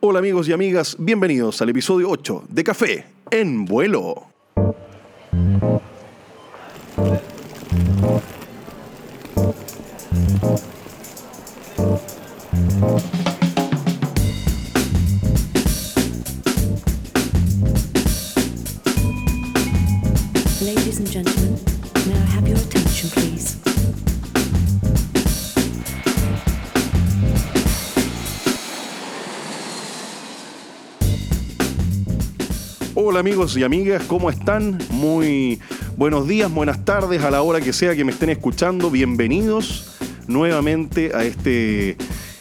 Hola amigos y amigas, bienvenidos al episodio 8 de Café en vuelo. Y amigas, ¿cómo están? Muy buenos días, buenas tardes a la hora que sea que me estén escuchando. Bienvenidos nuevamente a este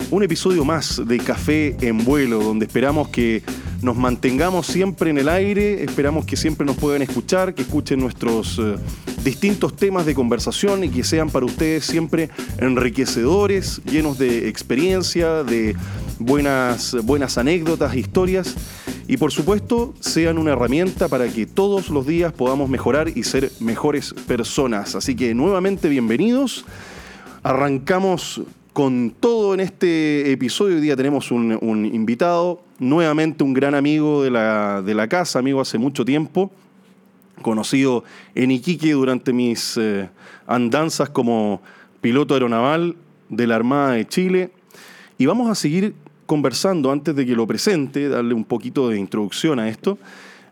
un episodio más de Café en vuelo, donde esperamos que nos mantengamos siempre en el aire, esperamos que siempre nos puedan escuchar, que escuchen nuestros eh, distintos temas de conversación y que sean para ustedes siempre enriquecedores, llenos de experiencia, de buenas, buenas anécdotas, historias y por supuesto sean una herramienta para que todos los días podamos mejorar y ser mejores personas. Así que nuevamente bienvenidos. Arrancamos con todo en este episodio. Hoy día tenemos un, invitado, nuevamente un gran amigo de la, de la casa, amigo hace mucho tiempo, conocido en Iquique durante mis eh, andanzas como piloto aeronaval de la Armada de Chile. Y vamos a seguir conversando antes de que lo presente, darle un poquito de introducción a esto.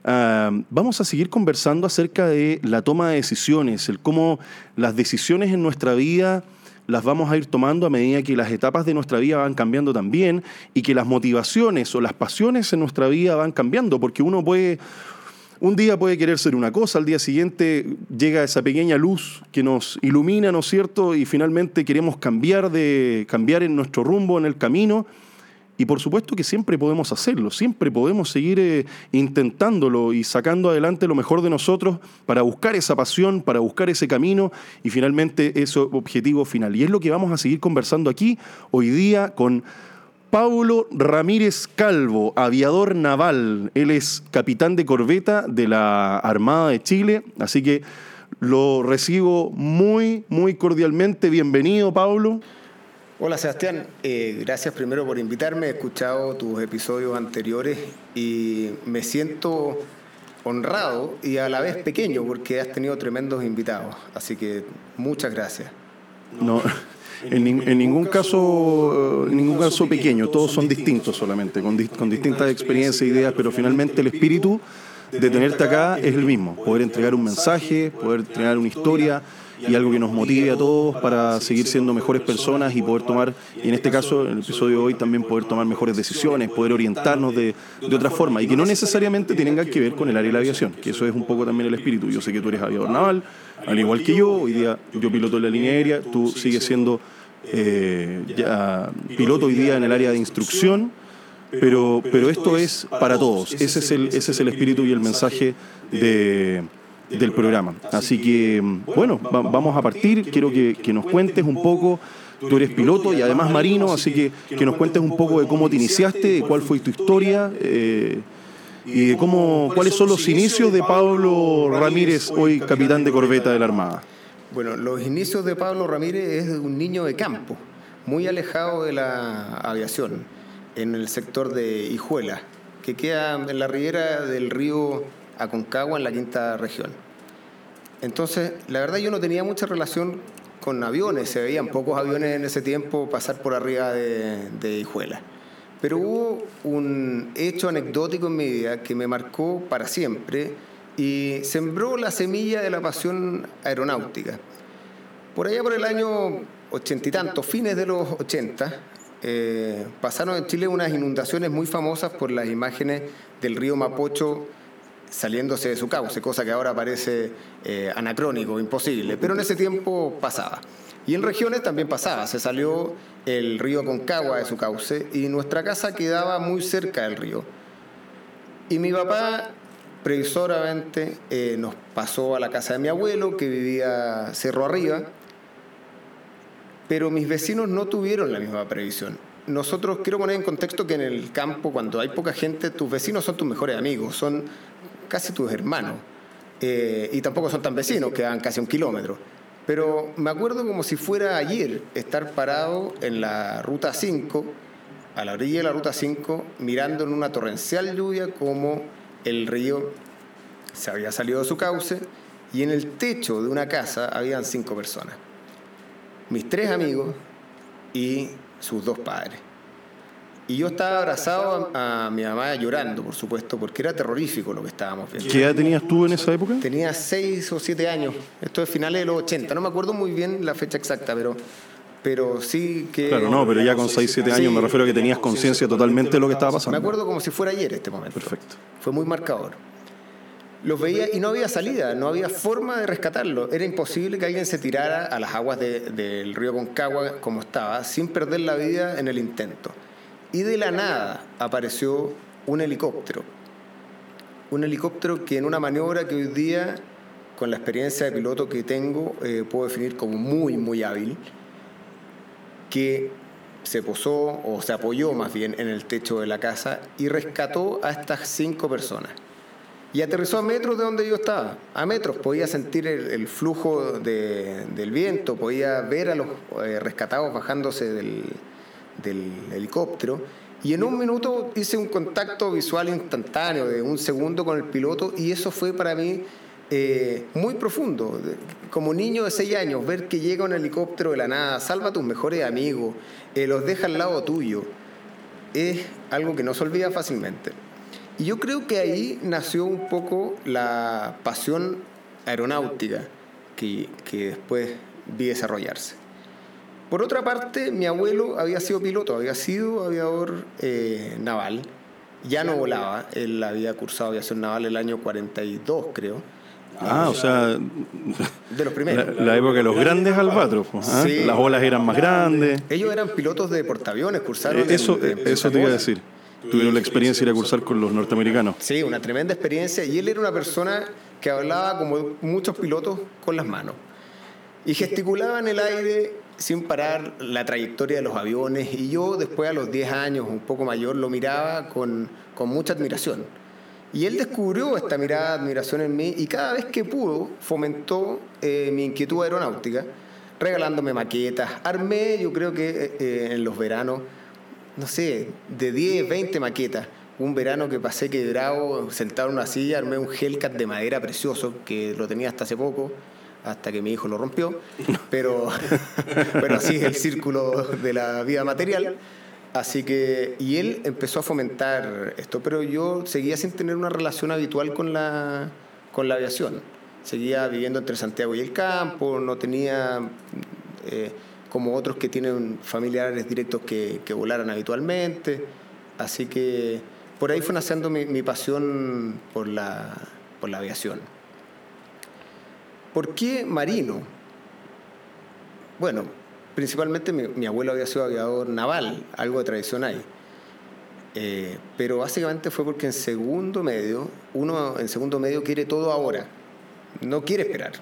Ah, vamos a seguir conversando acerca de la toma de decisiones, el cómo las decisiones en nuestra vida las vamos a ir tomando a medida que las etapas de nuestra vida van cambiando también y que las motivaciones o las pasiones en nuestra vida van cambiando, porque uno puede, un día puede querer ser una cosa, al día siguiente llega esa pequeña luz que nos ilumina, ¿no es cierto? Y finalmente queremos cambiar, de, cambiar en nuestro rumbo, en el camino. Y por supuesto que siempre podemos hacerlo, siempre podemos seguir eh, intentándolo y sacando adelante lo mejor de nosotros para buscar esa pasión, para buscar ese camino y finalmente ese objetivo final. Y es lo que vamos a seguir conversando aquí hoy día con Paulo Ramírez Calvo, aviador naval. Él es capitán de corbeta de la Armada de Chile, así que lo recibo muy, muy cordialmente. Bienvenido, Paulo. Hola Sebastián, Eh, gracias primero por invitarme, he escuchado tus episodios anteriores y me siento honrado y a la vez pequeño porque has tenido tremendos invitados, así que muchas gracias. No, en, nin- en ningún caso, eh, en ningún caso pequeño, todos son distintos. solamente, con, con distintas experiencias e ideas, pero finalmente el espíritu de tenerte acá es el mismo, poder entregar un mensaje, poder entregar una historia y algo que nos motive a todos para seguir siendo mejores personas y poder tomar, y en este caso, en el episodio de hoy, también poder tomar mejores decisiones, poder orientarnos de, de otra forma y que no necesariamente tenga que ver con el área de la aviación, que eso es un poco también el espíritu. Yo sé que tú eres aviador naval, al igual que yo, hoy día yo piloto en la línea aérea, tú sigues siendo eh, piloto hoy día en el área de instrucción, pero, pero esto es para todos, ese es el, ese es el espíritu y el mensaje de, del programa. Así que, bueno, va- vamos a partir, quiero que, nos cuentes un poco, tú eres piloto y además marino, así que que nos cuentes un poco de cómo te iniciaste, de cuál fue tu historia. eh, y de cómo, cuáles son los inicios de Pablo Ramírez, hoy capitán de corbeta de la Armada. Bueno, los inicios de Pablo Ramírez es un niño de campo, muy alejado de la aviación, en el sector de Hijuela, que queda en la ribera del río Aconcagua, en la quinta región. Entonces, la verdad yo no tenía mucha relación con aviones, se veían pocos aviones en ese tiempo pasar por arriba de, de Hijuela. Pero hubo un hecho anecdótico en mi vida que me marcó para siempre y sembró la semilla de la pasión aeronáutica. Por allá por el año ochenta y tantos, fines de los ochenta, eh, pasaron en Chile unas inundaciones muy famosas por las imágenes del río Mapocho saliéndose de su cauce, cosa que ahora parece eh, anacrónico, imposible, pero en ese tiempo pasaba. Y en regiones también pasaba, se salió el río Concagua de su cauce y nuestra casa quedaba muy cerca del río. Y mi papá, previsoramente, eh, nos pasó a la casa de mi abuelo, que vivía cerro arriba, pero mis vecinos no tuvieron la misma previsión. Nosotros, quiero poner en contexto que en el campo, cuando hay poca gente, tus vecinos son tus mejores amigos, son casi tus hermanos. Eh, y tampoco son tan vecinos, quedan casi un kilómetro. Pero me acuerdo como si fuera ayer estar parado en la ruta 5 a la orilla de la ruta 5, mirando en una torrencial lluvia como el río se había salido de su cauce y en el techo de una casa habían cinco personas. Mis tres amigos y sus dos padres. Y yo estaba abrazado a, a mi mamá llorando, por supuesto, porque era terrorífico lo que estábamos viendo. ¿Qué edad tenías tú en esa época? Tenía seis o siete años, esto es finales de los 80, no me acuerdo muy bien la fecha exacta, pero, pero sí que... Claro, no, pero ya con 6, 7 años me refiero a que tenías conciencia totalmente de lo que estaba Me pasando. acuerdo como si fuera ayer este momento. Perfecto. Fue muy marcador. Los veía y no había salida, no había forma de rescatarlo. Era imposible que alguien se tirara a las aguas de- del río Concagua como estaba, sin perder la vida en el intento. Y de la nada apareció un helicóptero. Un helicóptero que en una maniobra que hoy día, con la experiencia de piloto que tengo, eh, puedo definir como muy, muy hábil, que se posó o se apoyó más bien en el techo de la casa y rescató a estas cinco personas. Y aterrizó a metros de donde yo estaba, a metros. Podía sentir el, flujo de- del viento, podía ver a los eh, rescatados bajándose del, del helicóptero. Y en un minuto hice un contacto visual instantáneo de un segundo con el piloto y eso fue para mí eh, muy profundo. Como niño de seis años, ver que llega un helicóptero de la nada, salva a tus mejores amigos, eh, los deja al lado tuyo, es algo que no se olvida fácilmente. Y yo creo que ahí nació un poco la pasión aeronáutica que, que después vi desarrollarse. Por otra parte, mi abuelo había sido piloto, había sido aviador eh, naval, ya no volaba, él había cursado aviación naval el año 42, creo, Ah, o sea, de los primeros. la época de los grandes albatros. pues, ¿ah? Sí. Las olas eran más grandes. Ellos eran pilotos de portaaviones, cursaron. Eh, Eso, en- en eso te iba a decir. Tuvieron la experiencia de ir a cursar con los norteamericanos. Sí, una tremenda experiencia. Y él era una persona que hablaba como muchos pilotos con las manos. Y gesticulaba en el aire sin parar la trayectoria de los aviones. Y yo después a los 10 años, un poco mayor, lo miraba con, con mucha admiración. Y él descubrió esta mirada de admiración en mí y cada vez que pudo fomentó eh, mi inquietud aeronáutica, regalándome maquetas. Armé, yo creo que eh, eh, en los veranos, no sé, de 10, 20 maquetas. Un verano que pasé quebrado, sentado en una silla, armé un Hellcat de madera precioso, que lo tenía hasta hace poco, hasta que mi hijo lo rompió. Pero, pero así es el círculo de la vida material. Así que, y él empezó a fomentar esto, pero yo seguía sin tener una relación habitual con la, con la aviación. Seguía viviendo entre Santiago y el campo, no tenía, eh, como otros que tienen familiares directos que, que volaran habitualmente. Así que por ahí fue naciendo mi, mi pasión por la, por la aviación. ¿Por qué marino? Bueno, principalmente mi, abuelo había sido aviador naval, algo de tradición hay. Eh, pero básicamente fue porque en segundo medio, uno en segundo medio quiere todo ahora, no quiere esperar.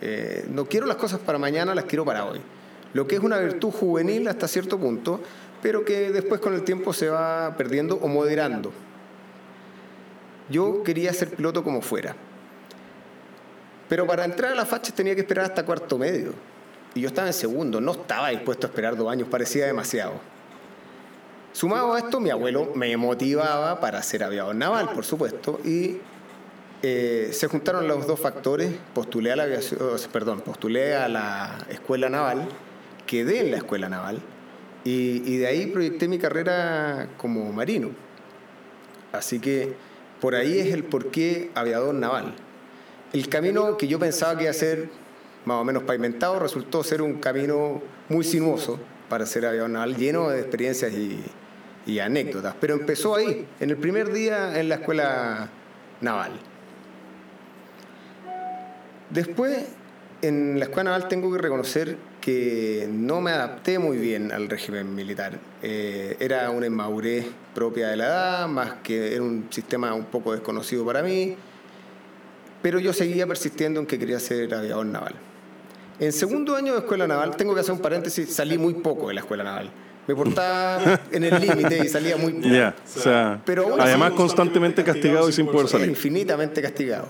Eh, no quiero las cosas para mañana, las quiero para hoy. Lo que es una virtud juvenil hasta cierto punto, pero que después con el tiempo se va perdiendo o moderando. Yo quería ser piloto como fuera. Pero para entrar a la facha tenía que esperar hasta cuarto medio. Y yo estaba en segundo, no estaba dispuesto a esperar dos años, parecía demasiado. Sumado a esto, mi abuelo me motivaba para ser aviador naval, por supuesto, y eh, se juntaron los dos factores. Postulé a la aviación, perdón, a la escuela naval, quedé en la escuela naval, y, y de ahí proyecté mi carrera como marino. Así que por ahí es el porqué aviador naval. El camino que yo pensaba que iba a ser más o menos pavimentado resultó ser un camino muy sinuoso para ser aviador naval, lleno de experiencias y, y anécdotas. Pero empezó ahí, en el primer día en la escuela naval. Después, en la escuela naval tengo que reconocer que no me adapté muy bien al régimen militar. Eh, era una inmadurez propia de la edad, más que era un sistema un poco desconocido para mí, pero yo seguía persistiendo en que quería ser aviador naval. En segundo año de escuela naval, tengo que hacer un paréntesis, salí muy poco de la escuela naval. Me portaba en el límite y salía muy poco. Ya, o sea, Pero aún así- además constantemente castigado y sin poder salir. infinitamente castigado.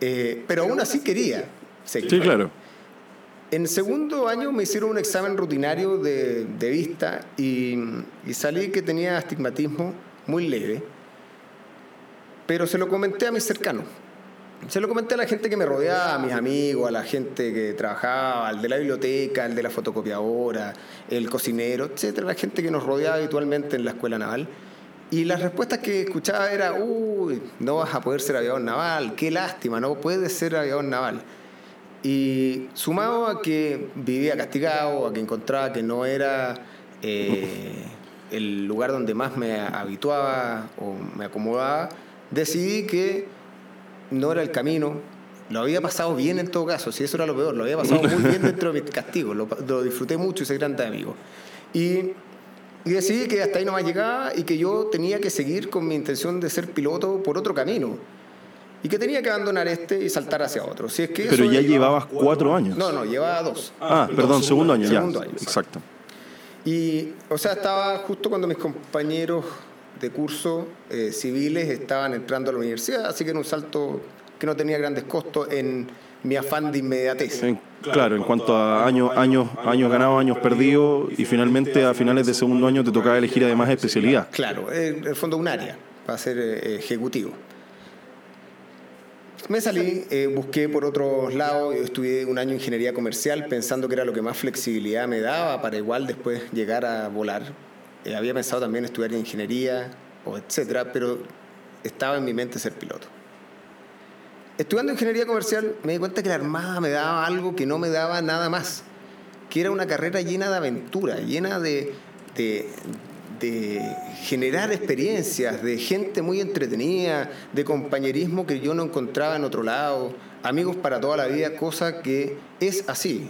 Eh, pero aún así quería seguir. Sí, claro. En segundo año me hicieron un examen rutinario de, de vista y, y salí que tenía astigmatismo muy leve, pero se lo comenté a mis cercanos. Se lo comenté a la gente que me rodeaba, a mis amigos, a la gente que trabajaba, al de la biblioteca, al de la fotocopiadora, el cocinero, etcétera, la gente que nos rodeaba habitualmente en la escuela naval. Y las respuestas que escuchaba era, uy, no vas a poder ser aviador naval, qué lástima, no puedes ser aviador naval. Y sumado a que vivía castigado, a que encontraba que no era eh, el lugar donde más me habituaba o me acomodaba, decidí que no era el camino. Lo había pasado bien en todo caso, si eso era lo peor, lo había pasado muy bien dentro de mis castigos, lo, lo disfruté mucho y hice grandes amigos. Y, y decidí que hasta ahí nomás llegaba y que yo tenía que seguir con mi intención de ser piloto por otro camino. Y que tenía que abandonar este y saltar hacia otro. Si es que Pero ya llevabas cuatro años. No, no, llevaba dos. Ah, perdón, segundo año, Segundo ya. año. Exacto. Y, o sea, estaba justo cuando mis compañeros de curso eh, civiles estaban entrando a la universidad, así que era un salto que no tenía grandes costos en mi afán de inmediatez. En- claro, en cuanto a años, años, años ganados, años perdidos, y finalmente a finales de segundo año te tocaba elegir además especialidad. Claro, en el fondo un área para ser eh, ejecutivo. Me salí, eh, busqué por otros lados, estudié un año ingeniería comercial pensando que era lo que más flexibilidad me daba para igual después llegar a volar. Eh, había pensado también estudiar ingeniería o etcétera, pero estaba en mi mente ser piloto. Estudiando ingeniería comercial me di cuenta que la Armada me daba algo que no me daba nada más, que era una carrera llena de aventura, llena de, de, de generar experiencias, de gente muy entretenida, de compañerismo que yo no encontraba en otro lado, amigos para toda la vida, cosa que es así.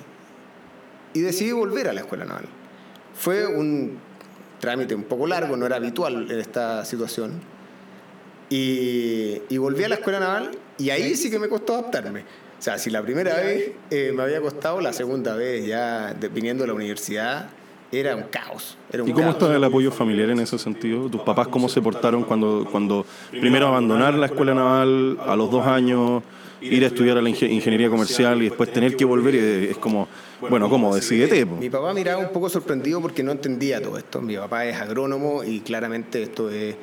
Y decidí volver a la escuela naval. Fue un trámite un poco largo, no era habitual en esta situación. Y, y volví a la escuela naval y ahí sí que me costó adaptarme. O sea, si la primera vez eh, me había costado, la segunda vez ya de- viniendo de la universidad era un caos. Era un ¿Y cómo caos. está el apoyo familiar en ese sentido? ¿Tus papás cómo se portaron cuando, cuando primero abandonar la escuela naval a los dos años, ir a estudiar a la inge- ingeniería comercial y después tener que volver? y Es como, bueno, ¿cómo? Decídete. po. Mi papá miraba un poco sorprendido porque no entendía todo esto. Mi papá es agrónomo y claramente esto es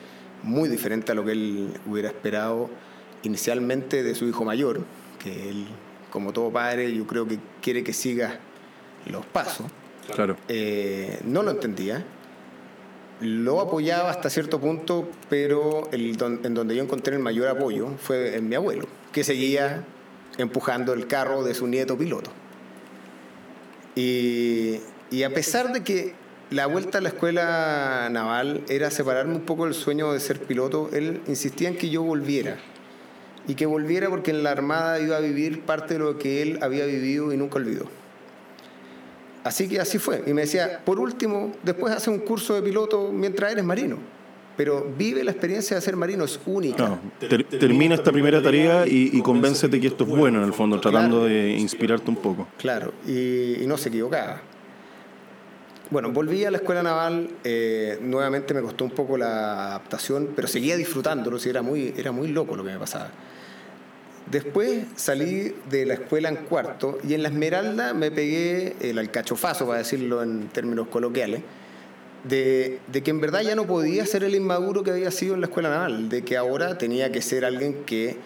muy diferente a lo que él hubiera esperado inicialmente de su hijo mayor, que él, como todo padre, yo creo que quiere que siga los pasos. Claro. Eh, no lo entendía. Lo apoyaba hasta cierto punto, pero el don- en donde yo encontré el mayor apoyo fue en mi abuelo, que seguía empujando el carro de su nieto piloto. Y, y a pesar de que la vuelta a la escuela naval era separarme un poco del sueño de ser piloto, él insistía en que yo volviera. Y que volviera porque en la Armada iba a vivir parte de lo que él había vivido y nunca olvidó. Así que así fue. Y me decía, por último, después hace un curso de piloto mientras eres marino. Pero vive la experiencia de ser marino, es única. No, ter- termina esta primera tarea y, y convéncete que esto es bueno en el fondo, tratando de inspirarte un poco. Claro, y, y no se equivocaba. Bueno, volví a la escuela naval, eh, nuevamente me costó un poco la adaptación, pero seguía disfrutándolo, sí, era muy, era muy loco lo que me pasaba. Después salí de la escuela en cuarto y en la Esmeralda me pegué el alcachofazo, para decirlo en términos coloquiales, de, que en verdad ya no podía ser el inmaduro que había sido en la escuela naval, de que ahora tenía que ser alguien que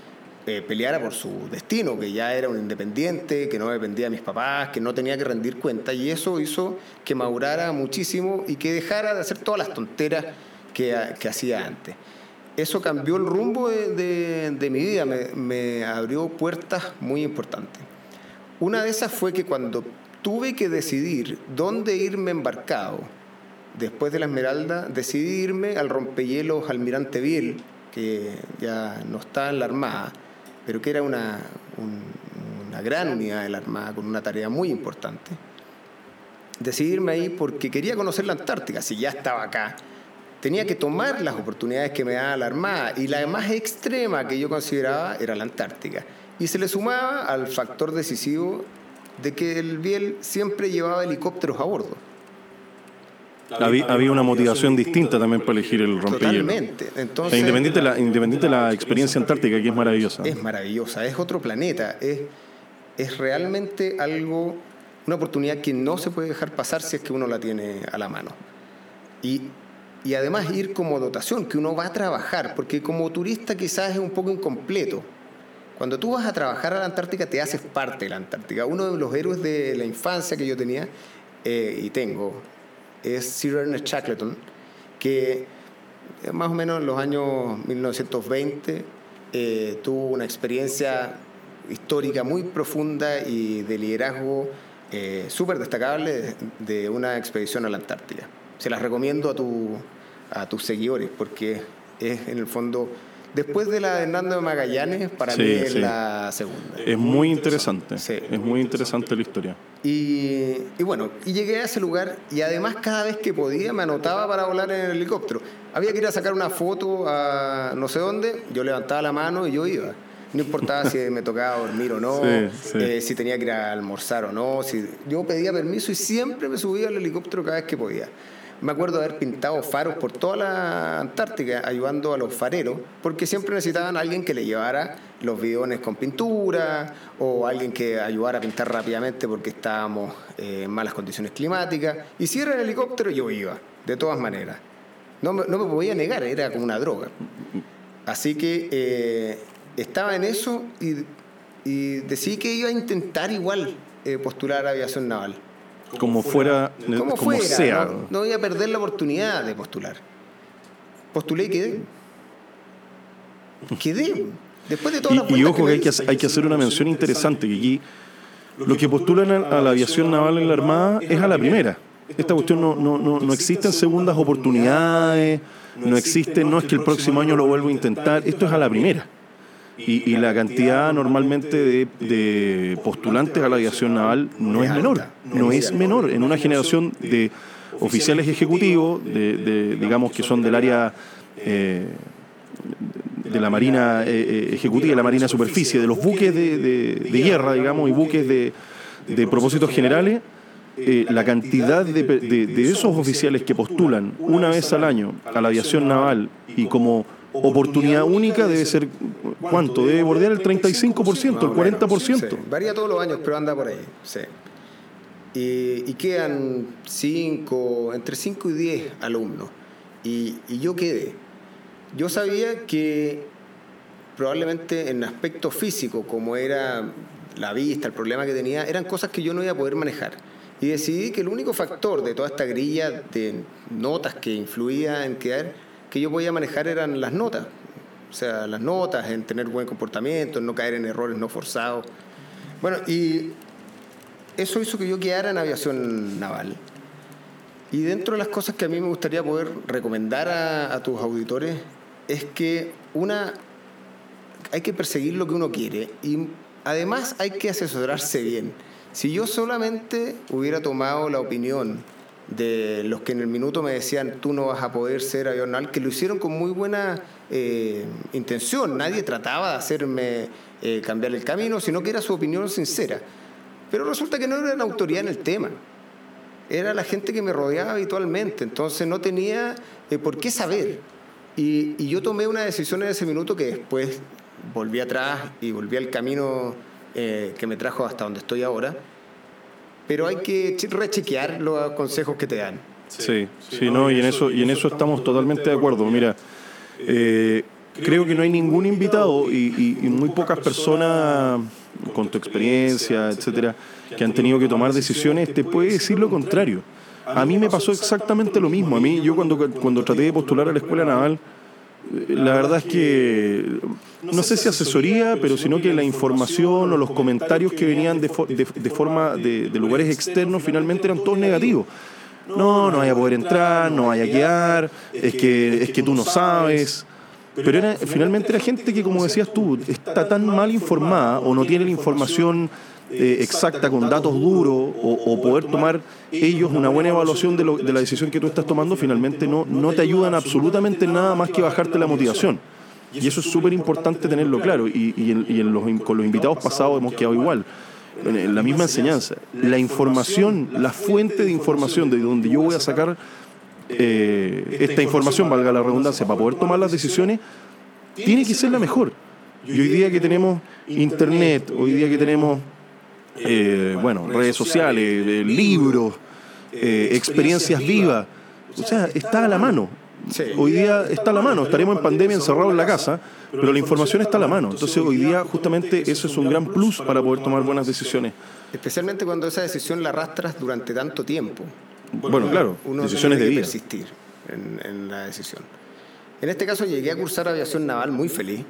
eh, peleara por su destino, que ya era un independiente, que no dependía de mis papás, que no tenía que rendir cuenta, y eso hizo que madurara muchísimo y que dejara de hacer todas las tonteras que, que hacía antes. Eso cambió el rumbo de, de- de mi vida, me, me abrió puertas muy importantes. Una de esas fue que cuando tuve que decidir dónde irme embarcado, después de la Esmeralda, decidí irme al rompehielos Almirante Biel, que ya no está en la Armada, pero que era una, un- una gran unidad de la Armada con una tarea muy importante. Decidí irme ahí porque quería conocer la Antártica, si ya estaba acá. Tenía que tomar las oportunidades que me daba la Armada y la más extrema que yo consideraba era la Antártica. Y se le sumaba al factor decisivo de que el Biel siempre llevaba helicópteros a bordo. Había, había una motivación distinta también para elegir el rompehielo. Totalmente. Entonces, independiente, de la, independiente de la experiencia antártica, que es maravillosa. es maravillosa, es otro planeta, es, es realmente algo una oportunidad que no se puede dejar pasar si es que uno la tiene a la mano. Y, y además ir como dotación, que uno va a trabajar, porque como turista quizás es un poco incompleto. Cuando tú vas a trabajar a la Antártica te haces parte de la Antártica. Uno de los héroes de la infancia que yo tenía eh, y tengo es Sir Ernest Shackleton, que eh, más o menos en los años 1920 eh, tuvo una experiencia histórica muy profunda y de liderazgo eh, súper destacable de, una expedición a la Antártida. Se las recomiendo a, tu, a tus seguidores porque es en el fondo, después de la de Hernando de Magallanes, para Sí, mí es sí. la segunda. Es muy interesante. Sí. Es muy interesante la historia. Y, y bueno, y llegué a ese lugar y además cada vez que podía me anotaba para volar en el helicóptero. Había que ir a sacar una foto a no sé dónde, yo levantaba la mano y yo iba. No importaba si me tocaba dormir o no, eh, si tenía que ir a almorzar o no. Si, yo pedía permiso y siempre me subía al helicóptero cada vez que podía. Me acuerdo de haber pintado faros por toda la Antártica ayudando a los fareros, porque siempre necesitaban alguien que le llevara los bidones con pintura o alguien que ayudara a pintar rápidamente porque estábamos eh, en malas condiciones climáticas. Y si era el helicóptero, yo iba, de todas maneras. No me, no me podía negar, era como una droga. Así que eh, estaba en eso y, y decidí que iba a intentar igual eh, postular a aviación naval. Como fuera, Como, sea. No, no voy a perder la oportunidad de postular. Postulé y quedé. Quedé. Después de todas las Y, y vueltas ojo que hay que, hay que hacer una mención interesante, que aquí lo que postulan a, a la aviación naval en la Armada es a la primera. Esta cuestión no, no, no, no existen segundas oportunidades, no existe, no es que el próximo año lo vuelvo a intentar, esto es a la primera. Y, y la cantidad normalmente de, postulantes a la aviación naval no es menor, no es menor. En una generación de oficiales ejecutivos, de, de, digamos que son del área eh, de la Marina eh, eh, Ejecutiva, de la Marina Superficie, de los buques de, de- guerra, digamos, y buques de, de propósitos generales, la cantidad de esos oficiales que postulan una vez al año a la aviación naval y como oportunidad única debe ser, ¿cuánto? Debe bordear el 35%, el 40%. Sí, varía todos los años, pero anda por ahí. Sí. Y, y quedan cinco, entre 5 y 10 alumnos. Y, y yo quedé. Yo sabía que probablemente en aspecto físico, como era la vista, el problema que tenía, eran cosas que yo no iba a poder manejar. Y decidí que el único factor de toda esta grilla de notas que influía en quedar, que yo podía manejar eran las notas. O sea, las notas, en tener buen comportamiento, en no caer en errores no forzados. Bueno, y eso hizo que yo quedara en aviación naval. Y dentro de las cosas que a mí me gustaría poder recomendar a, a tus auditores es que una hay que perseguir lo que uno quiere y además hay que asesorarse bien. Si yo solamente hubiera tomado la opinión de los que en el minuto me decían tú no vas a poder ser avional, que lo hicieron con muy buena eh, intención, nadie trataba de hacerme eh, cambiar el camino, sino que era su opinión sincera. Pero resulta que no era la autoridad en el tema era la gente que me rodeaba habitualmente, entonces no tenía eh, por qué saber. Y, yo tomé una decisión en ese minuto que después volví atrás y volví al camino que me trajo hasta donde estoy ahora. Pero hay que che- rechequear los consejos que te dan. Sí, sí, no, y en eso, y en eso estamos totalmente de acuerdo. Mira, eh, creo que no hay ningún invitado y, y- y muy pocas personas con tu experiencia, etcétera, que han tenido que tomar decisiones, te puede decir lo contrario. A mí me pasó exactamente lo mismo. A mí, yo cuando, cuando traté de postular a la escuela naval, la verdad es que no sé si asesoría, pero sino que la información o los comentarios que venían de, de- de forma de, de lugares externos finalmente eran todos negativos. No, no vaya a poder entrar, no vaya a quedar, es que, es que tú no sabes. Pero era, finalmente era gente que, como decías tú, está tan mal informada o no tiene la información eh, exacta con datos duros o, poder tomar ellos una buena evaluación de, lo- de la decisión que tú estás tomando, finalmente no, no te ayudan absolutamente nada más que bajarte la motivación. Y eso es súper importante tenerlo claro. Y, en- los, con los invitados pasados hemos quedado igual. En la misma enseñanza. La información, la fuente de información de donde yo voy a sacar eh, esta información, valga la redundancia, para poder tomar las decisiones, tiene que ser la mejor. Y hoy día que tenemos internet, hoy día que tenemos eh, bueno, redes sociales, eh, libros, eh, experiencias vivas. O sea, está a la mano. Sí. Hoy día está a la mano. Estaremos en pandemia encerrados en la casa, pero la información está a la mano. Entonces, hoy día, justamente, eso es un gran plus para poder tomar buenas decisiones. Especialmente cuando esa decisión la arrastras durante tanto tiempo. Bueno, claro, Uno decisiones de tiene que vida. persistir en, en la decisión. En este caso llegué a cursar aviación naval muy feliz,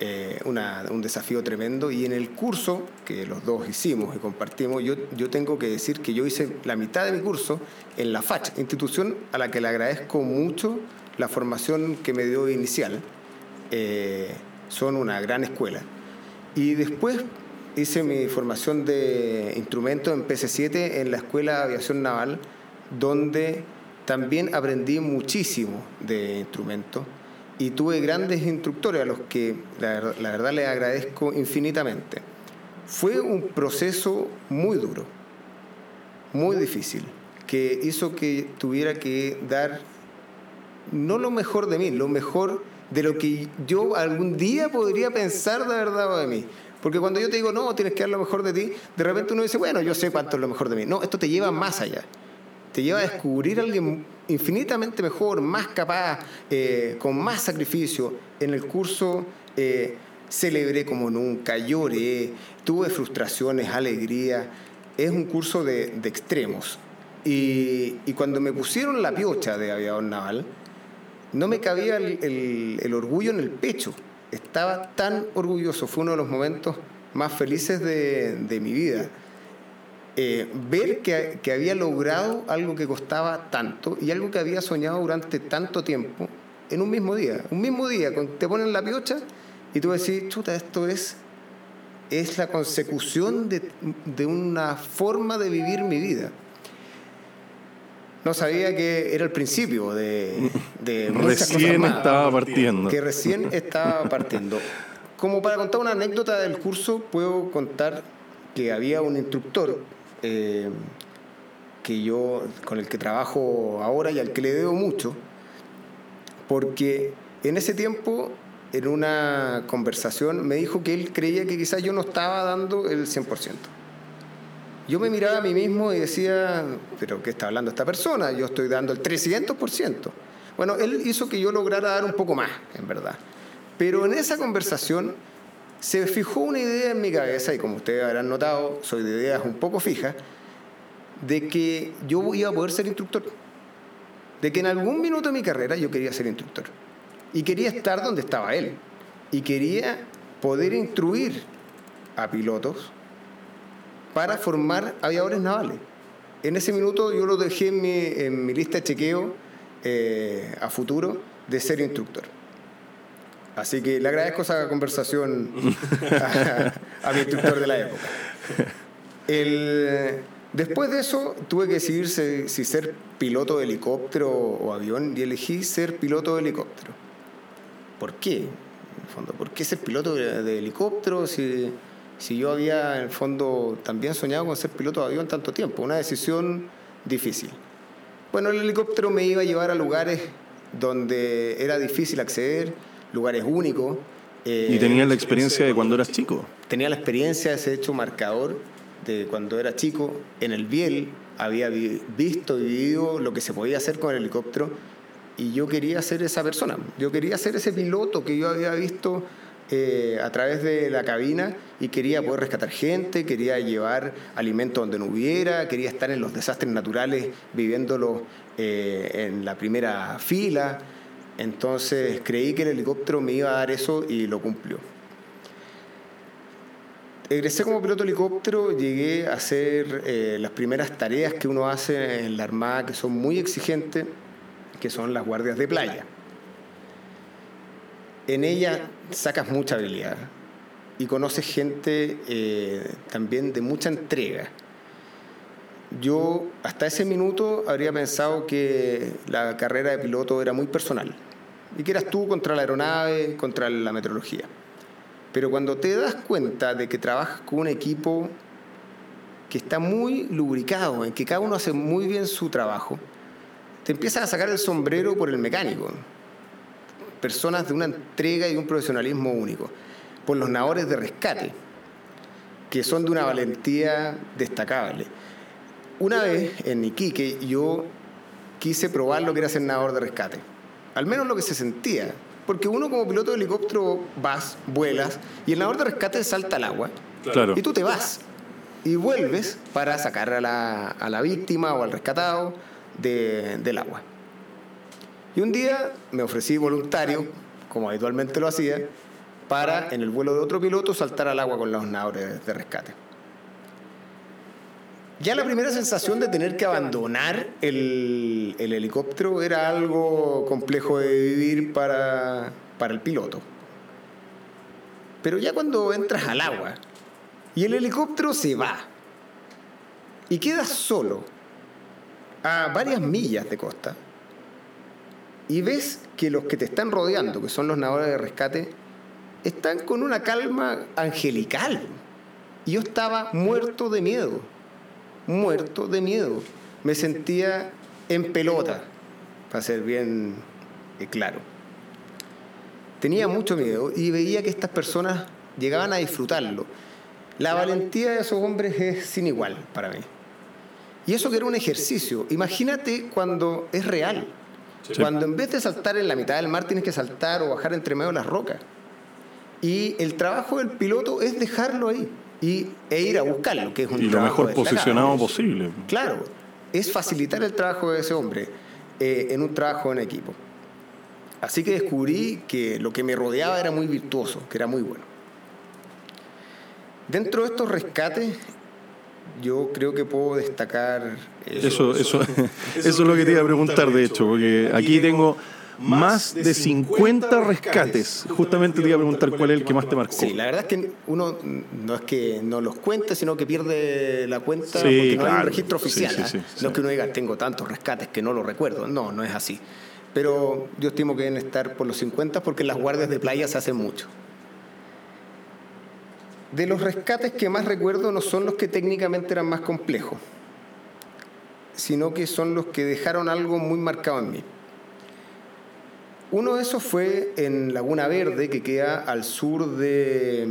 eh, un desafío tremendo, y en el curso que los dos hicimos y compartimos, yo, yo tengo que decir que yo hice la mitad de mi curso en la FACH, institución a la que le agradezco mucho la formación que me dio inicial. Eh, son una gran escuela. Y después hice mi formación de instrumento en PC7 en la Escuela de Aviación Naval, donde también aprendí muchísimo de instrumento y tuve grandes instructores a los que la, ver- la verdad les agradezco infinitamente. Fue un proceso muy duro, muy difícil, que hizo que tuviera que dar no lo mejor de mí, lo mejor de lo que yo algún día podría pensar de verdad de mí. Porque cuando yo te digo, no, tienes que dar lo mejor de ti, de repente uno dice, bueno, yo sé cuánto es lo mejor de mí. No, esto te lleva más allá. Te lleva a descubrir a alguien infinitamente mejor, más capaz, eh, con más sacrificio. En el curso eh, celebré como nunca, lloré, tuve frustraciones, alegría. Es un curso de, extremos. Y, cuando me pusieron la piocha de aviador naval, no me cabía el, orgullo en el pecho. Estaba tan orgulloso, fue uno de los momentos más felices de mi vida. Eh, ver que, que había logrado algo que costaba tanto y algo que había soñado durante tanto tiempo en un mismo día. Un mismo día, te ponen la piocha y tú decís, chuta, esto es, es la consecución de, de una forma de vivir mi vida. No sabía que era el principio de, de muchas cosas Recién más. estaba partiendo. Que recién estaba partiendo. Como para contar una anécdota del curso, puedo contar que había un instructor eh, que yo, con el que trabajo ahora y al que le debo mucho, porque en ese tiempo, en una conversación, me dijo que él creía que quizás yo no estaba dando el 100%. Yo me miraba a mí mismo y decía, pero ¿qué está hablando esta persona? Yo estoy dando el 300%. Bueno, él hizo que yo lograra dar un poco más, en verdad. Pero en esa conversación se fijó una idea en mi cabeza, y como ustedes habrán notado, soy de ideas un poco fijas, de que yo iba a poder ser instructor. De que en algún minuto de mi carrera yo quería ser instructor. Y quería estar donde estaba él. Y quería poder instruir a pilotos para formar aviadores navales. En ese minuto yo lo dejé en mi, en mi lista de chequeo eh, a futuro de ser instructor. Así que le agradezco esa conversación a, mi instructor de la época. Después de eso tuve que decidir si, ser piloto de helicóptero o avión y elegí ser piloto de helicóptero. ¿Por qué? En fondo, ¿por qué ser piloto de, de helicóptero si, si yo había en el fondo también soñado con ser piloto de avión tanto tiempo? Una decisión difícil. Bueno, el helicóptero me iba a llevar a lugares donde era difícil acceder, lugares únicos. eh, Y tenías la experiencia de cuando eras chico. tenía la experiencia de ese hecho marcador de cuando era chico en el Biel había vi- visto y vivido lo que se podía hacer con el helicóptero y yo quería ser esa persona yo quería ser ese piloto que yo había visto eh, a través de la cabina y quería poder rescatar gente quería llevar alimento donde no hubiera quería estar en los desastres naturales viviéndolos eh, en la primera fila entonces creí que el helicóptero me iba a dar eso y lo cumplió egresé como piloto de helicóptero, llegué a hacer eh, las primeras tareas que uno hace en la Armada, que son muy exigentes, que son las guardias de playa. En ella sacas mucha habilidad y conoces gente eh, también de mucha entrega. Yo hasta ese minuto habría pensado que la carrera de piloto era muy personal y que eras tú contra la aeronave, contra la meteorología. Pero cuando te das cuenta de que trabajas con un equipo que está muy lubricado, en que cada uno hace muy bien su trabajo, te empiezas a sacar el sombrero por el mecánico. Personas de una entrega y un profesionalismo único. Por los nadadores de rescate. que son de una valentía destacable. Una vez en Iquique yo quise probar lo que era ser nadador de rescate, al menos lo que se sentía, porque uno como piloto de helicóptero vas, vuelas, y el nadador de rescate salta al agua, Claro. y tú te vas y vuelves para sacar a la, a la víctima o al rescatado de- del agua. Y un día me ofrecí voluntario, como habitualmente lo hacía, para en el vuelo de otro piloto saltar al agua con los nadadores de rescate. Ya la primera sensación de tener que abandonar el, el helicóptero era algo complejo de vivir para, para el piloto. Pero ya cuando entras al agua y el helicóptero se va y quedas solo a varias millas de costa y ves que los que te están rodeando, que son los nadadores de rescate, están con una calma angelical. Yo estaba muerto de miedo, muerto de miedo. Me sentía en pelota, para ser bien eh, claro. Tenía mucho miedo y veía que estas personas llegaban a disfrutarlo. La valentía de esos hombres es sin igual para mí. Y eso que era un ejercicio. Imagínate cuando es real. Sí. Cuando en vez de saltar en la mitad del mar tienes que saltar o bajar entre medio de las rocas. Y el trabajo del piloto es dejarlo ahí y, e ir a buscarlo, que es un Y lo mejor destacado. posicionado posible. Claro, es facilitar el trabajo de ese hombre eh, en un trabajo en equipo. Así que descubrí que lo que me rodeaba era muy virtuoso, que era muy bueno. Dentro de estos rescates, yo creo que puedo destacar... eh, Eso, eso, eso es lo que te iba a preguntar, de hecho, porque aquí tengo más de 50 rescates. Justamente te iba a preguntar cuál es el que más te marcó. Sí, la verdad es que uno no es que no los cuente, sino que pierde la cuenta Sí, porque no hay un registro oficial. sí, ¿ah? no es que uno diga, tengo tantos rescates que no lo recuerdo. No, no es así. Pero yo estimo que deben estar por los 50 porque las guardias de playa se hace mucho. De los rescates que más recuerdo no son los que técnicamente eran más complejos, sino que son los que dejaron algo muy marcado en mí. Uno de esos fue en Laguna Verde, que queda al sur de,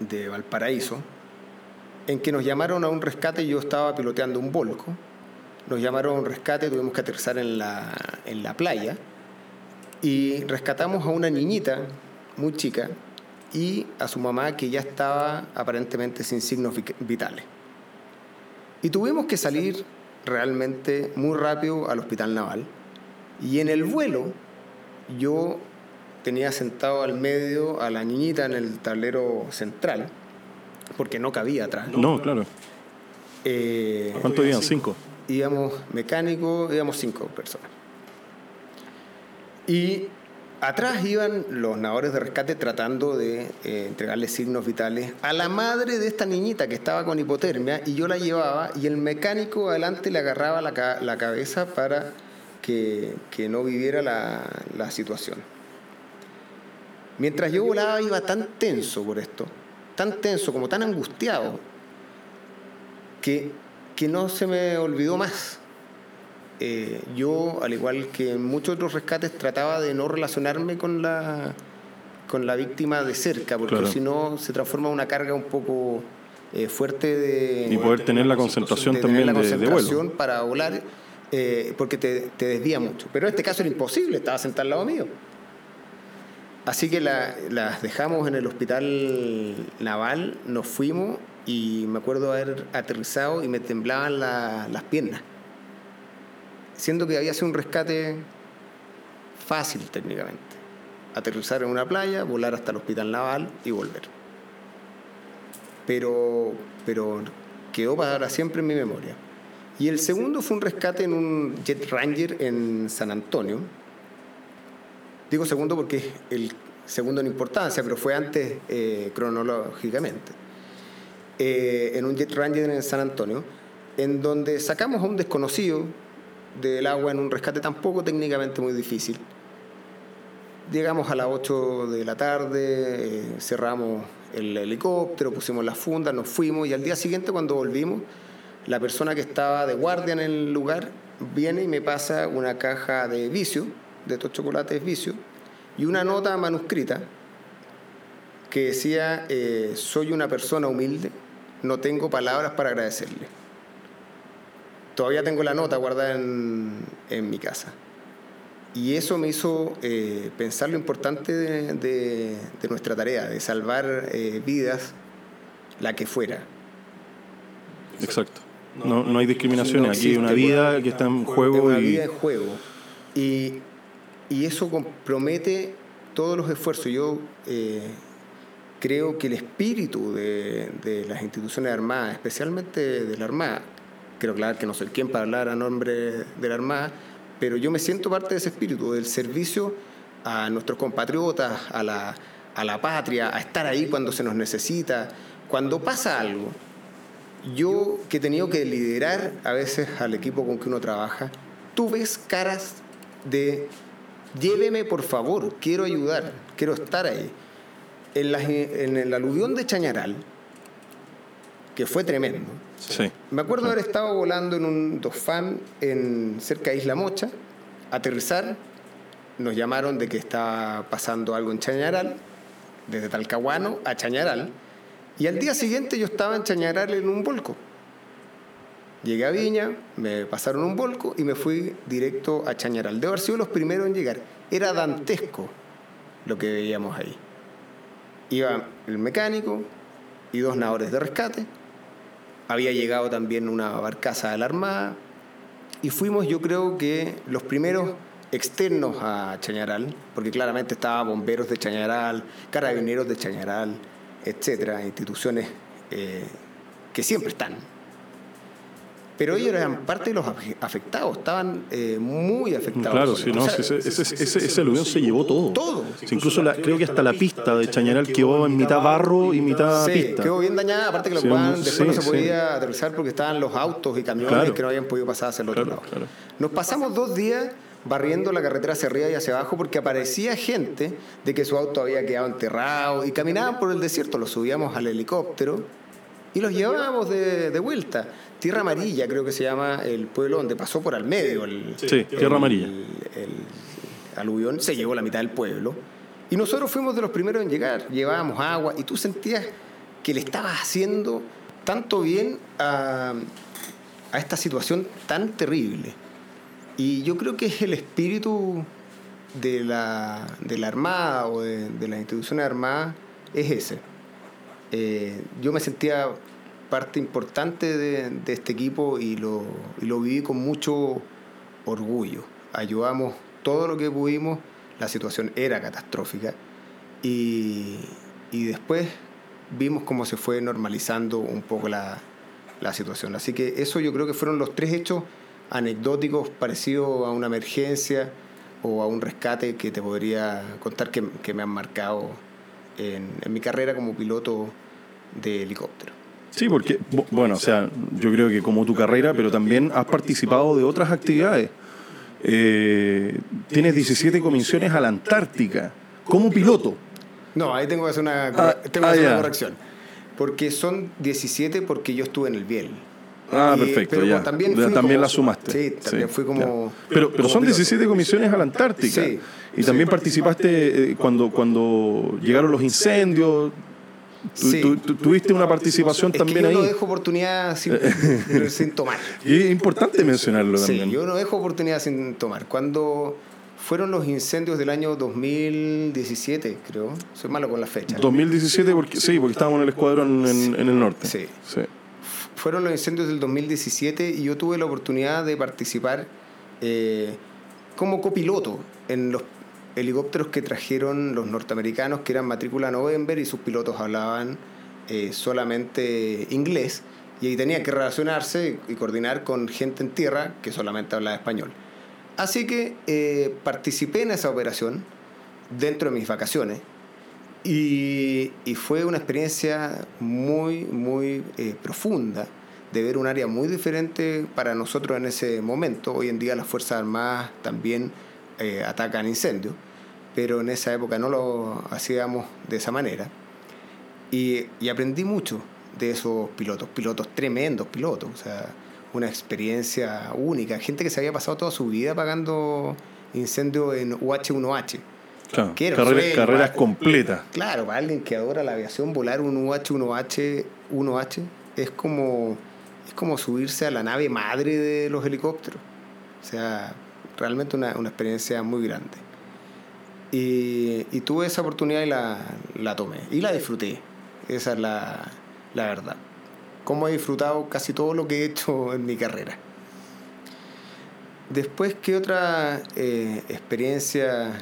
de Valparaíso, en que nos llamaron a un rescate, yo estaba piloteando un Volco, nos llamaron a un rescate, tuvimos que aterrizar en la, en la playa. Y rescatamos a una niñita muy chica y a su mamá que ya estaba aparentemente sin signos vi- vitales. Y tuvimos que salir realmente muy rápido al hospital naval. Y en el vuelo yo tenía sentado al medio a la niñita en el tablero central, porque no cabía atrás. No, claro. Eh, ¿Cuántos días? Cinco. íbamos mecánicos, íbamos cinco personas. Y atrás iban los nadadores de rescate tratando de eh, entregarle signos vitales a la madre de esta niñita que estaba con hipotermia y yo la llevaba y el mecánico adelante le agarraba la, ca- la cabeza para que, que no viviera la, la situación. Mientras yo volaba iba tan tenso por esto, tan tenso, como tan angustiado, que, que no se me olvidó más. Eh, yo, al igual que en muchos otros rescates, trataba de no relacionarme con la, con la víctima de cerca, porque Claro. si no se transforma en una carga un poco eh, fuerte de... Y poder tener la concentración de tener también la de, de concentración vuelo. para volar, eh, porque te, desvía mucho. Pero en este caso era imposible, estaba sentado al lado mío. Así que la- las dejamos en el hospital naval, nos fuimos y me acuerdo haber aterrizado y me temblaban la- las piernas. Siendo que había sido un rescate fácil técnicamente. Aterrizar en una playa, volar hasta el hospital naval y volver. Pero, pero quedó para siempre en mi memoria. Y el segundo fue un rescate en un Jet Ranger en San Antonio. Digo segundo porque es el segundo en importancia, pero fue antes eh, cronológicamente. Eh, en un Jet Ranger en San Antonio, en donde sacamos a un desconocido del agua en un rescate tampoco técnicamente muy difícil. Llegamos a las 8 de la tarde, eh, cerramos el helicóptero, pusimos las fundas, nos fuimos y al día siguiente cuando volvimos, la persona que estaba de guardia en el lugar viene y me pasa una caja de vicio, de estos chocolates vicio, y una nota manuscrita que decía, eh, soy una persona humilde, no tengo palabras para agradecerle. Todavía tengo la nota guardada en, en mi casa. Y eso me hizo eh, pensar lo importante de, de- nuestra tarea, de salvar eh, vidas, la que fuera. Exacto. No, no hay discriminaciones. No Aquí hay una vida que está en juego una y. vida en juego. Y, y eso compromete todos los esfuerzos. Yo eh, creo que el espíritu de, de las instituciones armadas, especialmente de la Armada, quiero aclarar que no soy quien para hablar a nombre de la Armada, pero yo me siento parte de ese espíritu, del servicio a nuestros compatriotas, a la, a la patria, a estar ahí cuando se nos necesita. Cuando pasa algo, yo que he tenido que liderar a veces al equipo con que uno trabaja, tú ves caras de lléveme por favor, quiero ayudar, quiero estar ahí. En, el aluvión de Chañaral, que fue tremendo, Sí. me acuerdo haber estado volando en un Dofan en cerca de Isla Mocha, aterrizar, nos llamaron de que estaba pasando algo en Chañaral, desde Talcahuano a Chañaral, y al día siguiente yo estaba en Chañaral en un volco. Llegué a Viña, me pasaron un volco y me fui directo a Chañaral. Debo haber sido los primeros en llegar. Era dantesco lo que veíamos ahí. Iba el mecánico y dos nadadores de rescate. Había llegado también una barcaza de la Armada. Y fuimos, yo creo que los primeros externos a Chañaral, porque claramente estaban bomberos de Chañaral, carabineros de Chañaral, etcétera, instituciones eh, que siempre están. Pero ellos eran parte de los afe- afectados, estaban eh, muy afectados. Claro, sí, no, O sea, sí, ese, ese, ese, ese aluvión se llevó todo. Todo. Sí, incluso la- creo que hasta la pista de Chañaral quedó en mitad barro y mitad Sí, pista. quedó bien dañada, aparte que los Sí, sí, después no se sí. podía aterrizar porque estaban los autos y camiones Claro. que no habían podido pasar hacia el otro Claro, lado. claro. Nos pasamos dos días barriendo la carretera hacia arriba y hacia abajo porque aparecía gente de que su auto había quedado enterrado y caminaban por el desierto, los subíamos al helicóptero y los llevábamos de, de vuelta. Tierra Amarilla creo que se llama el pueblo donde pasó por al medio el, Sí, Tierra Amarilla. el, el aluvión, se llevó la mitad del pueblo. Y nosotros fuimos de los primeros en llegar, llevábamos agua y tú sentías que le estabas haciendo tanto bien a, a esta situación tan terrible. Y yo creo que es el espíritu de la, de la Armada o de, de las instituciones armadas, es ese. Eh, yo me sentía parte importante de, de este equipo y lo, y lo viví con mucho orgullo. Ayudamos todo lo que pudimos, la situación era catastrófica y, y después vimos cómo se fue normalizando un poco la, la situación. Así que eso yo creo que fueron los tres hechos anecdóticos parecidos a una emergencia o a un rescate que te podría contar que, que me han marcado en, en mi carrera como piloto de helicóptero. Sí, porque, bu- bueno, o sea, yo creo que como tu carrera, pero también has participado de otras actividades. Eh, tienes 17 comisiones a la Antártica como piloto. No, ahí tengo que hacer una, Ah, tengo que ah, una corrección. Porque son 17 porque yo estuve en el Biel. Ah, Y- perfecto, pero ya. También, fui también como- la sumaste. Sí, también fui como. ya. Pero, pero como son piloto. 17 comisiones a la Antártica. Sí, y también participaste eh, cuando, cuando llegaron los incendios. Sí. tu- tu- tuviste una participación Es también que yo ahí. no dejo oportunidad sin, sin tomar. Y es importante mencionarlo Sí, también. yo no dejo oportunidad sin tomar. Cuando fueron los incendios del año 2017, creo. Soy malo con la fecha. 2017, porque, sí, porque estábamos en el escuadrón en, en el norte. Sí. sí. Fueron los incendios del 2017 y yo tuve la oportunidad de participar eh, como copiloto en los helicópteros que trajeron los norteamericanos, que eran matrícula November y sus pilotos hablaban eh, solamente inglés y ahí tenían que relacionarse y coordinar con gente en tierra que solamente hablaba español. Así que eh, participé en esa operación dentro de mis vacaciones y, y fue una experiencia muy, muy eh, profunda de ver un área muy diferente para nosotros en ese momento. Hoy en día las Fuerzas Armadas también eh, atacan incendios, pero en esa época no lo hacíamos de esa manera. Y, y aprendí mucho de esos pilotos, pilotos tremendos pilotos, o sea, una experiencia única, gente que se había pasado toda su vida pagando incendios en UH-1H. Claro, que era un carreras- sueño, carreras para- completas. Claro, para alguien que adora la aviación, volar un UH-1H 1H es como, es como subirse a la nave madre de los helicópteros. O sea, realmente una, una experiencia muy grande. Y, y tuve esa oportunidad y la, la tomé. Y la disfruté. Esa es la, la verdad. Como he disfrutado casi todo lo que he hecho en mi carrera. Después, ¿qué otra eh, experiencia?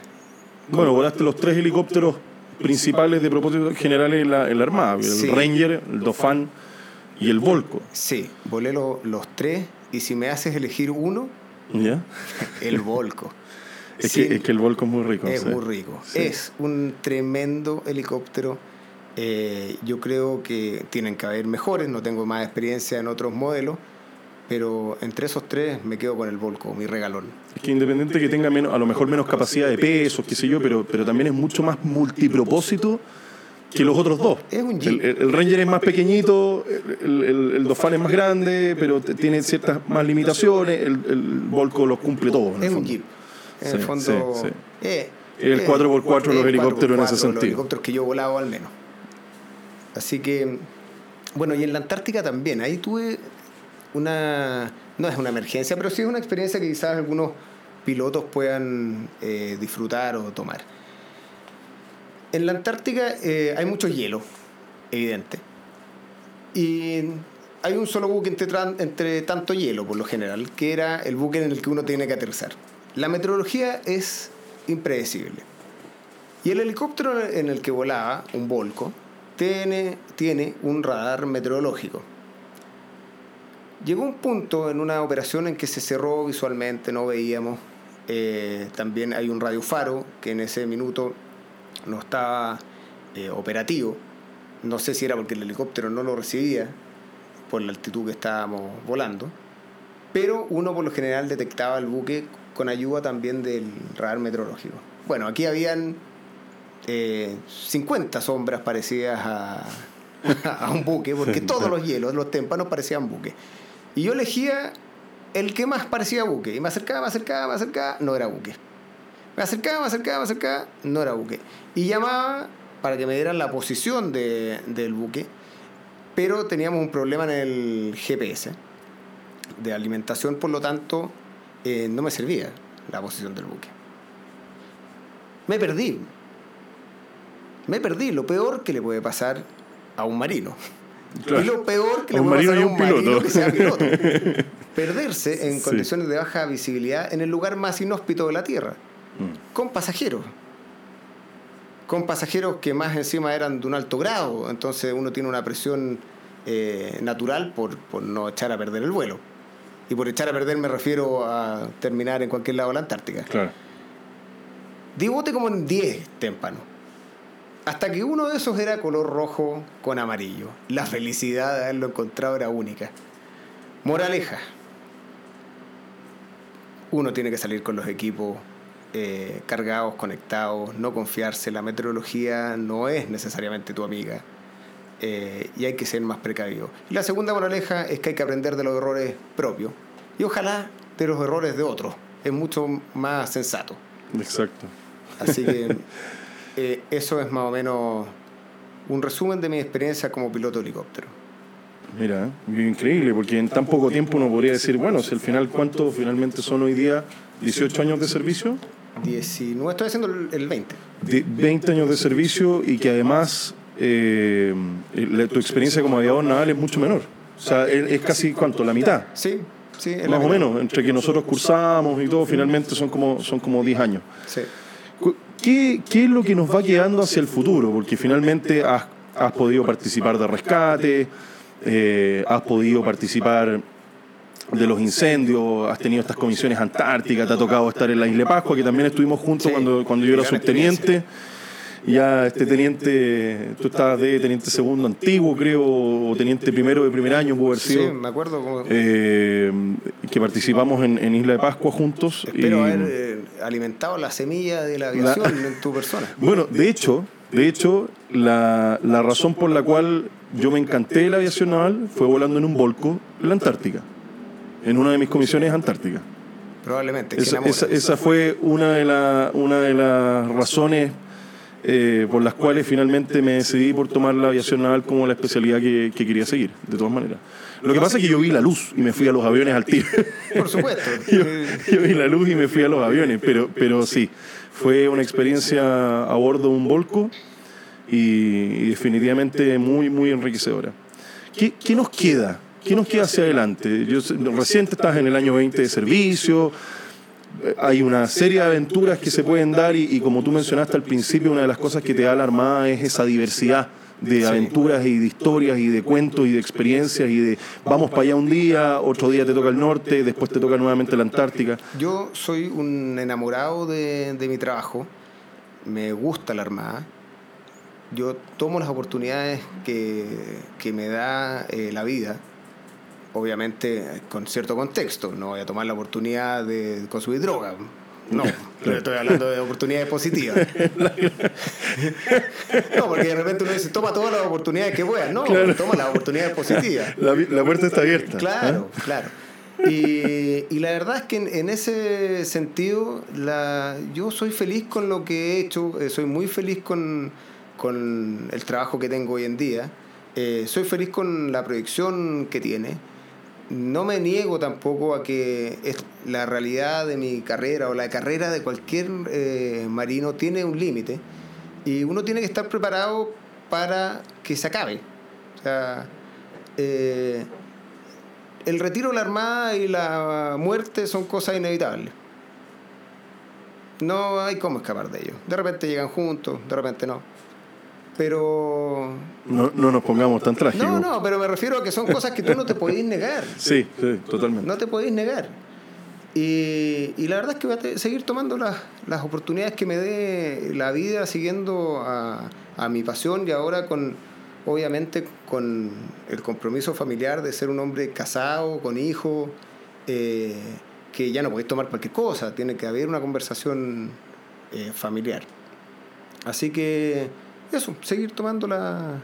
Bueno, volaste los tres helicópteros principales de propósito generales en la, en la Armada. El Sí. Ranger, el Dauphin y el Volco. Sí, volé lo- los tres y si me haces elegir uno, ¿Ya? el Volco. Es, que, es que el Volco es muy rico. es sí. muy rico. Sí. Es un tremendo helicóptero. Eh, yo creo que tienen que haber mejores, no tengo más experiencia en otros modelos, pero entre esos tres me quedo con el Volco, mi regalón. Es que independiente que tenga menos, a lo mejor menos capacidad de pesos, qué sé yo, pero, pero también es mucho más multipropósito que los otros dos. Es un el, Jeep. el- el Ranger es más pequeñito, el, el, el Dauphin es más grande, pero tiene ciertas más limitaciones, el, el Volco los cumple todos. Es un. Jeep. En el fondo. sí, sí. eh, El eh, 4x4 de los el helicópteros en ese 4x4 Los sentido. helicópteros que yo he volado al menos. Así que. Bueno, y en la Antártica también. Ahí tuve una. No es una emergencia, pero sí es una experiencia que quizás algunos pilotos puedan eh, disfrutar o tomar. En la Antártica eh, hay mucho hielo, evidente. Y hay un solo buque entre, entre tanto hielo, por lo general, que era el buque en el que uno tiene que aterrizar. La meteorología es impredecible. Y el helicóptero en el que volaba, un Volco, tiene, tiene un radar meteorológico. Llegó un punto en una operación en que se cerró visualmente, no veíamos. Eh, también hay un radiofaro que en ese minuto no estaba eh, operativo. No sé si era porque el helicóptero no lo recibía por la altitud que estábamos volando. Pero uno por lo general detectaba el buque con ayuda también del radar meteorológico. Bueno, aquí habían eh, 50 sombras parecidas a, a un buque, porque todos los hielos, los témpanos parecían buque. Y yo elegía el que más parecía buque. Y me acercaba, me acercaba, me acercaba, no era buque. Me acercaba, me acercaba, me acercaba, no era buque. Y llamaba para que me dieran la posición de- del buque, pero teníamos un problema en el GPS de alimentación, por lo tanto, eh, no me servía la posición del buque. Me perdí. Me perdí. Lo peor que le puede pasar a un marino. Claro. Y lo peor que le puede pasar a un marino piloto. que sea piloto. Perderse en Sí. condiciones de baja visibilidad en el lugar más inhóspito de la Tierra. Mm. Con pasajeros. Con pasajeros que más encima eran de un alto grado. Entonces uno tiene una presión eh, natural por, por no echar a perder el vuelo. Y por echar a perder me refiero a terminar en cualquier lado de la Antártica. Claro. Di bote como en 10 témpanos. Hasta que uno de esos era color rojo con amarillo. La felicidad de haberlo encontrado era única. Moraleja. Uno tiene que salir con los equipos eh, cargados, conectados, no confiarse. La meteorología no es necesariamente tu amiga. eh, y hay que ser más precavido. Y la segunda moraleja es que hay que aprender de los errores propios. Y ojalá de los errores de otros. Es mucho más sensato. Exacto. Así que eh, eso es más o menos un resumen de mi experiencia como piloto de helicóptero. Mira, ¿eh? increíble, porque en tan poco tiempo uno podría decir, bueno, si al final, ¿cuánto finalmente son hoy día? ¿18 años de servicio? 19, estoy haciendo el, el 20. De 20 años de servicio y que además eh, tu experiencia como aviador naval es mucho menor. O sea, es, casi, ¿cuánto? La mitad. Sí, sí. es la Más o mitad. menos, entre que nosotros cursamos y todo, finalmente son como, son como 10 años. Sí. ¿Qué, ¿Qué es lo que nos va quedando hacia el futuro? Porque finalmente has, has podido participar de rescate, eh, has podido participar de los incendios, has tenido estas comisiones antárticas, te ha tocado estar en la isla de Pascua, que también estuvimos juntos Sí, cuando, cuando yo era subteniente. Ya este teniente, tú estabas de teniente segundo antiguo, creo, o teniente primero de primer año, pudo haber Sí, me acuerdo. Como, eh, que participamos en, en Isla de Pascua juntos. espero y- haber eh, alimentado la semilla de la aviación en tu persona. Bueno, de hecho, de hecho, la, la razón por la cual yo me encanté de la aviación naval fue volando en un volco en la Antártica, en una de mis comisiones antárticas. probablemente. Esa, esa- esa fue una de, la- una de las razones eh, por las cuales finalmente me decidí por tomar la aviación naval como la especialidad que, que quería seguir, de todas maneras. Lo que pasa es que yo vi la luz y me fui a los aviones al tiro. Por supuesto. yo, yo vi la luz y me fui a los aviones, pero, pero sí, fue una experiencia a bordo de un Volco y, y definitivamente muy, muy enriquecedora. ¿Qué, qué nos queda? ¿Qué nos queda hacia adelante? Yo, reciente estás en el año 20 de servicio, hay una serie de aventuras que se pueden dar y, y como tú mencionaste al principio, una de las cosas que te da la Armada es esa diversidad de aventuras y de historias y de cuentos y de experiencias y de vamos para allá un día, otro día te toca el norte, después te toca nuevamente la Antártica. Yo soy un enamorado de, de mi trabajo, me gusta la Armada, yo tomo las oportunidades que, que me da eh, la vida, obviamente con cierto contexto, no voy a tomar la oportunidad de consumir droga, no, pero estoy hablando de oportunidades positivas. no, porque de repente uno dice, toma todas las oportunidades que puedas, no, Claro. toma las oportunidades positivas. La, puerta está abierta. Claro, ¿eh? claro. Y, y la verdad es que en, en ese sentido, la, yo soy feliz con lo que he hecho, eh, soy muy feliz con, con el trabajo que tengo hoy en día, eh, soy feliz con la proyección que tiene. No me niego tampoco a que la realidad de mi carrera o la carrera de cualquier eh, marino tiene un límite y uno tiene que estar preparado para que se acabe. O sea, eh, el retiro de la Armada y la muerte son cosas inevitables. No hay cómo escapar de ello. De repente llegan juntos, de repente no. Pero... No, no nos pongamos tan trágicos. No, no, pero me refiero a que son cosas que tú no te podés negar. Sí, sí, totalmente. No te podéis negar. Y, y la verdad es que voy a seguir tomando las, las oportunidades que me dé la vida, siguiendo a, a mi pasión y ahora con, obviamente, con el compromiso familiar de ser un hombre casado, con hijos, eh, que ya no podéis tomar cualquier cosa, tiene que haber una conversación eh, familiar. Así que eso, seguir tomando la,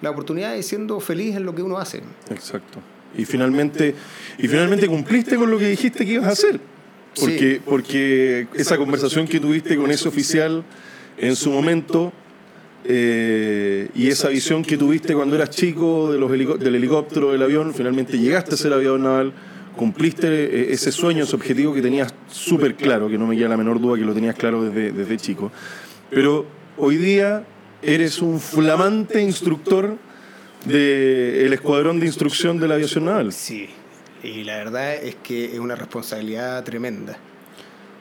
la oportunidad y siendo feliz en lo que uno hace. Exacto. Y finalmente, y finalmente cumpliste con lo que dijiste que ibas a hacer. Porque, Sí. porque esa conversación que tuviste con ese oficial en su momento eh, y esa visión que tuviste cuando eras chico de los del helicóptero, del avión, finalmente llegaste a ser aviador naval, cumpliste eh, ese sueño, ese objetivo que tenías súper claro, que no me queda la menor duda que lo tenías claro desde, desde chico. Pero hoy día eres un flamante instructor del escuadrón de instrucción de la aviación naval. Sí, y la verdad es que es una responsabilidad tremenda.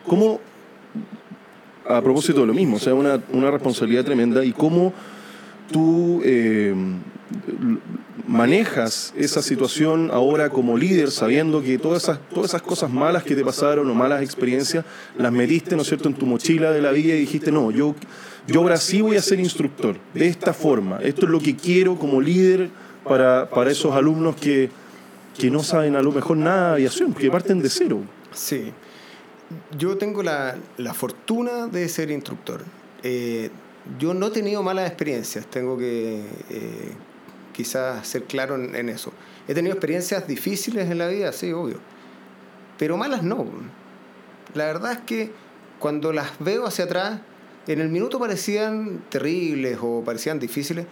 ¿Cómo, a propósito de lo mismo, o sea, una, una responsabilidad tremenda, y cómo tú eh, manejas esa situación ahora como líder, sabiendo que todas esas, todas esas cosas malas que te pasaron o malas experiencias, las metiste, ¿no es cierto?, en tu mochila de la vida y dijiste, no, yo, yo ahora sí voy a ser instructor, de esta forma, esto es lo que quiero como líder para, para esos alumnos que, que no saben a lo mejor nada de aviación, que parten de cero. Sí. Yo tengo la, la fortuna de ser instructor. Eh, yo no he tenido malas experiencias, tengo que eh, quizás ser claro en, en eso. He tenido experiencias difíciles en la vida, sí, obvio. Pero malas no. La verdad es que cuando las veo hacia atrás, en el minuto parecían terribles o parecían difíciles,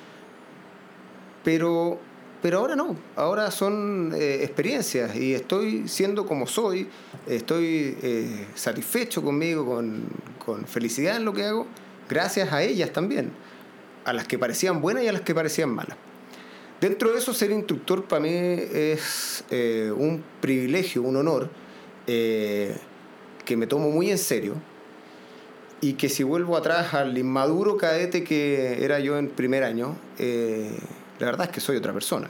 pero, pero ahora no, ahora son eh, experiencias y estoy siendo como soy, estoy eh, satisfecho conmigo, con, con felicidad en lo que hago, gracias a ellas también, a las que parecían buenas y a las que parecían malas. Dentro de eso, ser instructor para mí es eh, un privilegio, un honor, que me tomo muy en serio y que si vuelvo atrás al inmaduro cadete que era yo en primer año, eh, la verdad es que soy otra persona.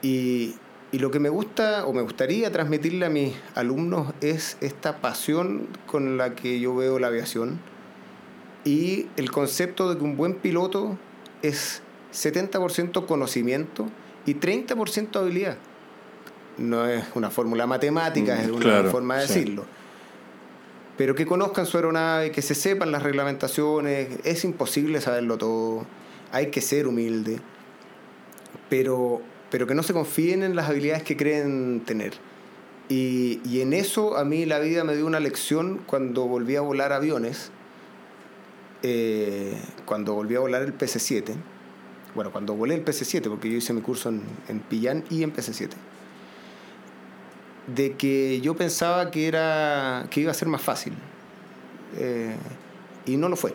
Y, y lo que me gusta o me gustaría transmitirle a mis alumnos es esta pasión con la que yo veo la aviación y el concepto de que un buen piloto es 70% conocimiento y 30% habilidad. No es una fórmula matemática, Mm, es una claro, forma de sí. decirlo. Pero que conozcan su aeronave, que se sepan las reglamentaciones, es imposible saberlo todo, hay que ser humilde, pero, pero que no se confíen en las habilidades que creen tener. Y, y en eso a mí la vida me dio una lección cuando volví a volar aviones, eh, cuando volví a volar el PC-7, bueno, cuando volé el PC-7, porque yo hice mi curso en, en Pillán y en PC-7, de que yo pensaba que, era, que iba a ser más fácil. Eh, y no lo fue.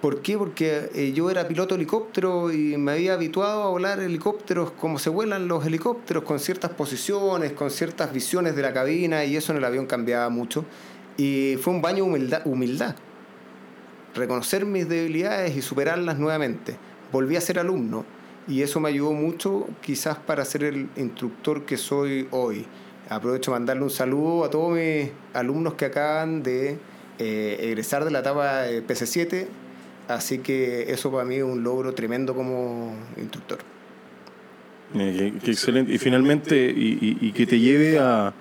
¿Por qué? Porque eh, yo era piloto helicóptero y me había habituado a volar helicópteros como se vuelan los helicópteros, con ciertas posiciones, con ciertas visiones de la cabina, y eso en el avión cambiaba mucho. Y fue un baño de humildad, humildad. Reconocer mis debilidades y superarlas nuevamente. Volví a ser alumno y eso me ayudó mucho quizás para ser el instructor que soy hoy. Aprovecho para mandarle un saludo a todos mis alumnos que acaban de eh, egresar de la etapa de PC7 Así que eso para mí es un logro tremendo como instructor. Eh, qué, qué excelente. Y finalmente, y, y- y que te lleve a,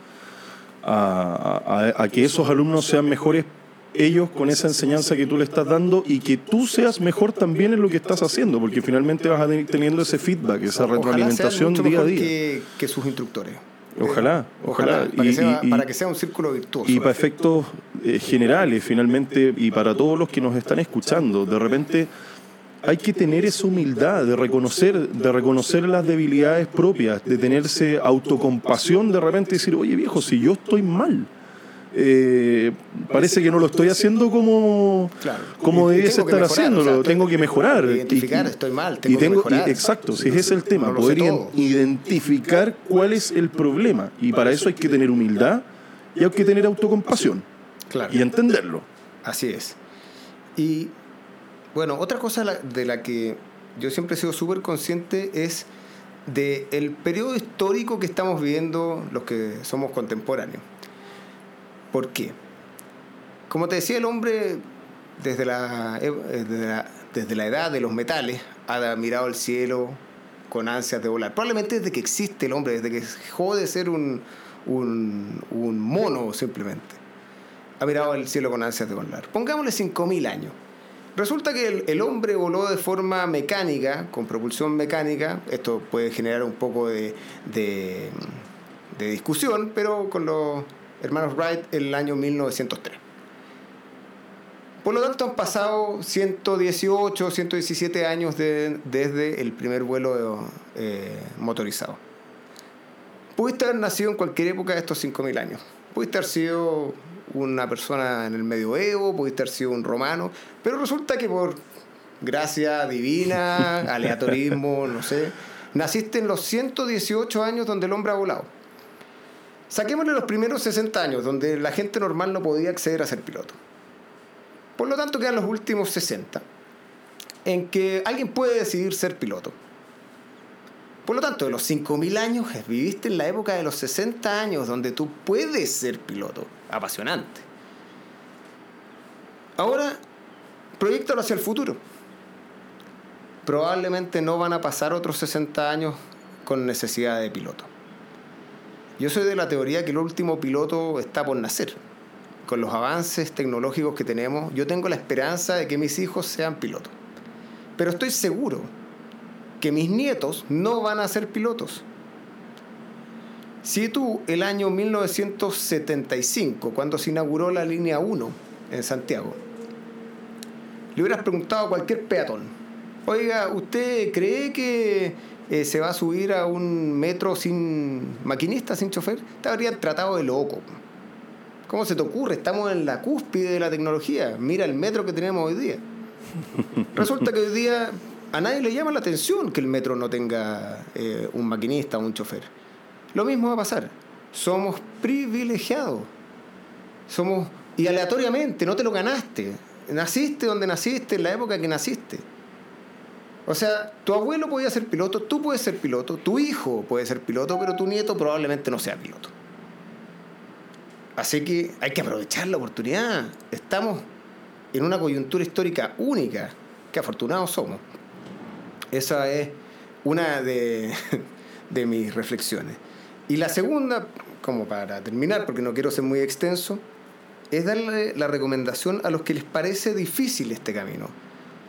a, a- a que esos alumnos sean mejores ellos con esa enseñanza que tú le estás dando y que tú seas mejor también en lo que estás haciendo, porque finalmente vas a ir teniendo ese feedback, esa Ojalá sean retroalimentación mucho día a día. Que, que sus instructores. Ojalá, ojalá. Para, Y- que sea, y- y- para que sea un círculo virtuoso. Y para efectos eh, generales, finalmente, y para todos los que nos están escuchando, de repente hay que tener esa humildad de reconocer, de reconocer las debilidades propias, de tenerse autocompasión, de repente decir, oye viejo, si yo estoy mal, eh, parece que no lo estoy haciendo como, Claro. como tengo que estar mejorar, haciéndolo, o sea, tengo que mejorar. identificar, Y- estoy mal, y tengo que mejorar. y- exacto, si ese es el tema, No poder identificar cuál es el problema. Y para eso hay que tener humildad y hay que tener autocompasión Claro. y entenderlo. Así es. Y bueno, otra cosa de la que yo siempre he sido súper consciente es de el periodo histórico que estamos viviendo los que somos contemporáneos. ¿Por qué? Como te decía, el hombre desde la, eh, desde la, desde la edad de los metales ha mirado el cielo con ansias de volar. Probablemente desde que existe el hombre, desde que dejó de ser un, un, un mono simplemente ha mirado el cielo con ansias de volar. Pongámosle 5.000 años. Resulta que el, el hombre voló de forma mecánica, con propulsión mecánica. Esto puede generar un poco de, de, de discusión, pero con los hermanos Wright en el año 1903. Por lo tanto, han pasado 118, 117 años de- desde el primer vuelo eh, motorizado. Pudiste haber nacido en cualquier época de estos 5.000 años. Pudiste haber sido una persona en el medioevo, pudiste haber sido un romano, pero resulta que por gracia divina, aleatorismo, no sé, naciste en los 118 años donde el hombre ha volado. Saquémosle los primeros 60 años, donde la gente normal no podía acceder a ser piloto. Por lo tanto, quedan los últimos 60, en que alguien puede decidir ser piloto. Por lo tanto, de los 5.000 años, eh, viviste en la época de los 60 años, donde tú puedes ser piloto. Apasionante. Ahora, proyectalo hacia el futuro. Probablemente no van a pasar otros 60 años con necesidad de piloto. Yo soy de la teoría que el último piloto está por nacer. Con los avances tecnológicos que tenemos, yo tengo la esperanza de que mis hijos sean pilotos. Pero estoy seguro que mis nietos no van a ser pilotos. Si tú el año 1975, cuando se inauguró la línea 1 en Santiago, le hubieras preguntado a cualquier peatón, oiga, ¿usted cree que eh, se va a subir a un metro sin maquinista, sin chofer? Te habrían tratado de loco. ¿Cómo se te ocurre? Estamos en la cúspide de la tecnología. Mira el metro que tenemos hoy día. Resulta que hoy día a nadie le llama la atención que el metro no tenga eh, un maquinista o un chofer. Lo mismo va a pasar. Somos privilegiados. Somos, y aleatoriamente, no te lo ganaste. Naciste donde naciste, en la época que naciste. O sea, tu abuelo podía ser piloto, tú puedes ser piloto, tu hijo puede ser piloto, pero tu nieto probablemente no sea piloto. Así que hay que aprovechar la oportunidad. Estamos en una coyuntura histórica única. Qué afortunados somos. Esa es una de, de mis reflexiones. Y la segunda, como para terminar, porque no quiero ser muy extenso, es darle la recomendación a los que les parece difícil este camino.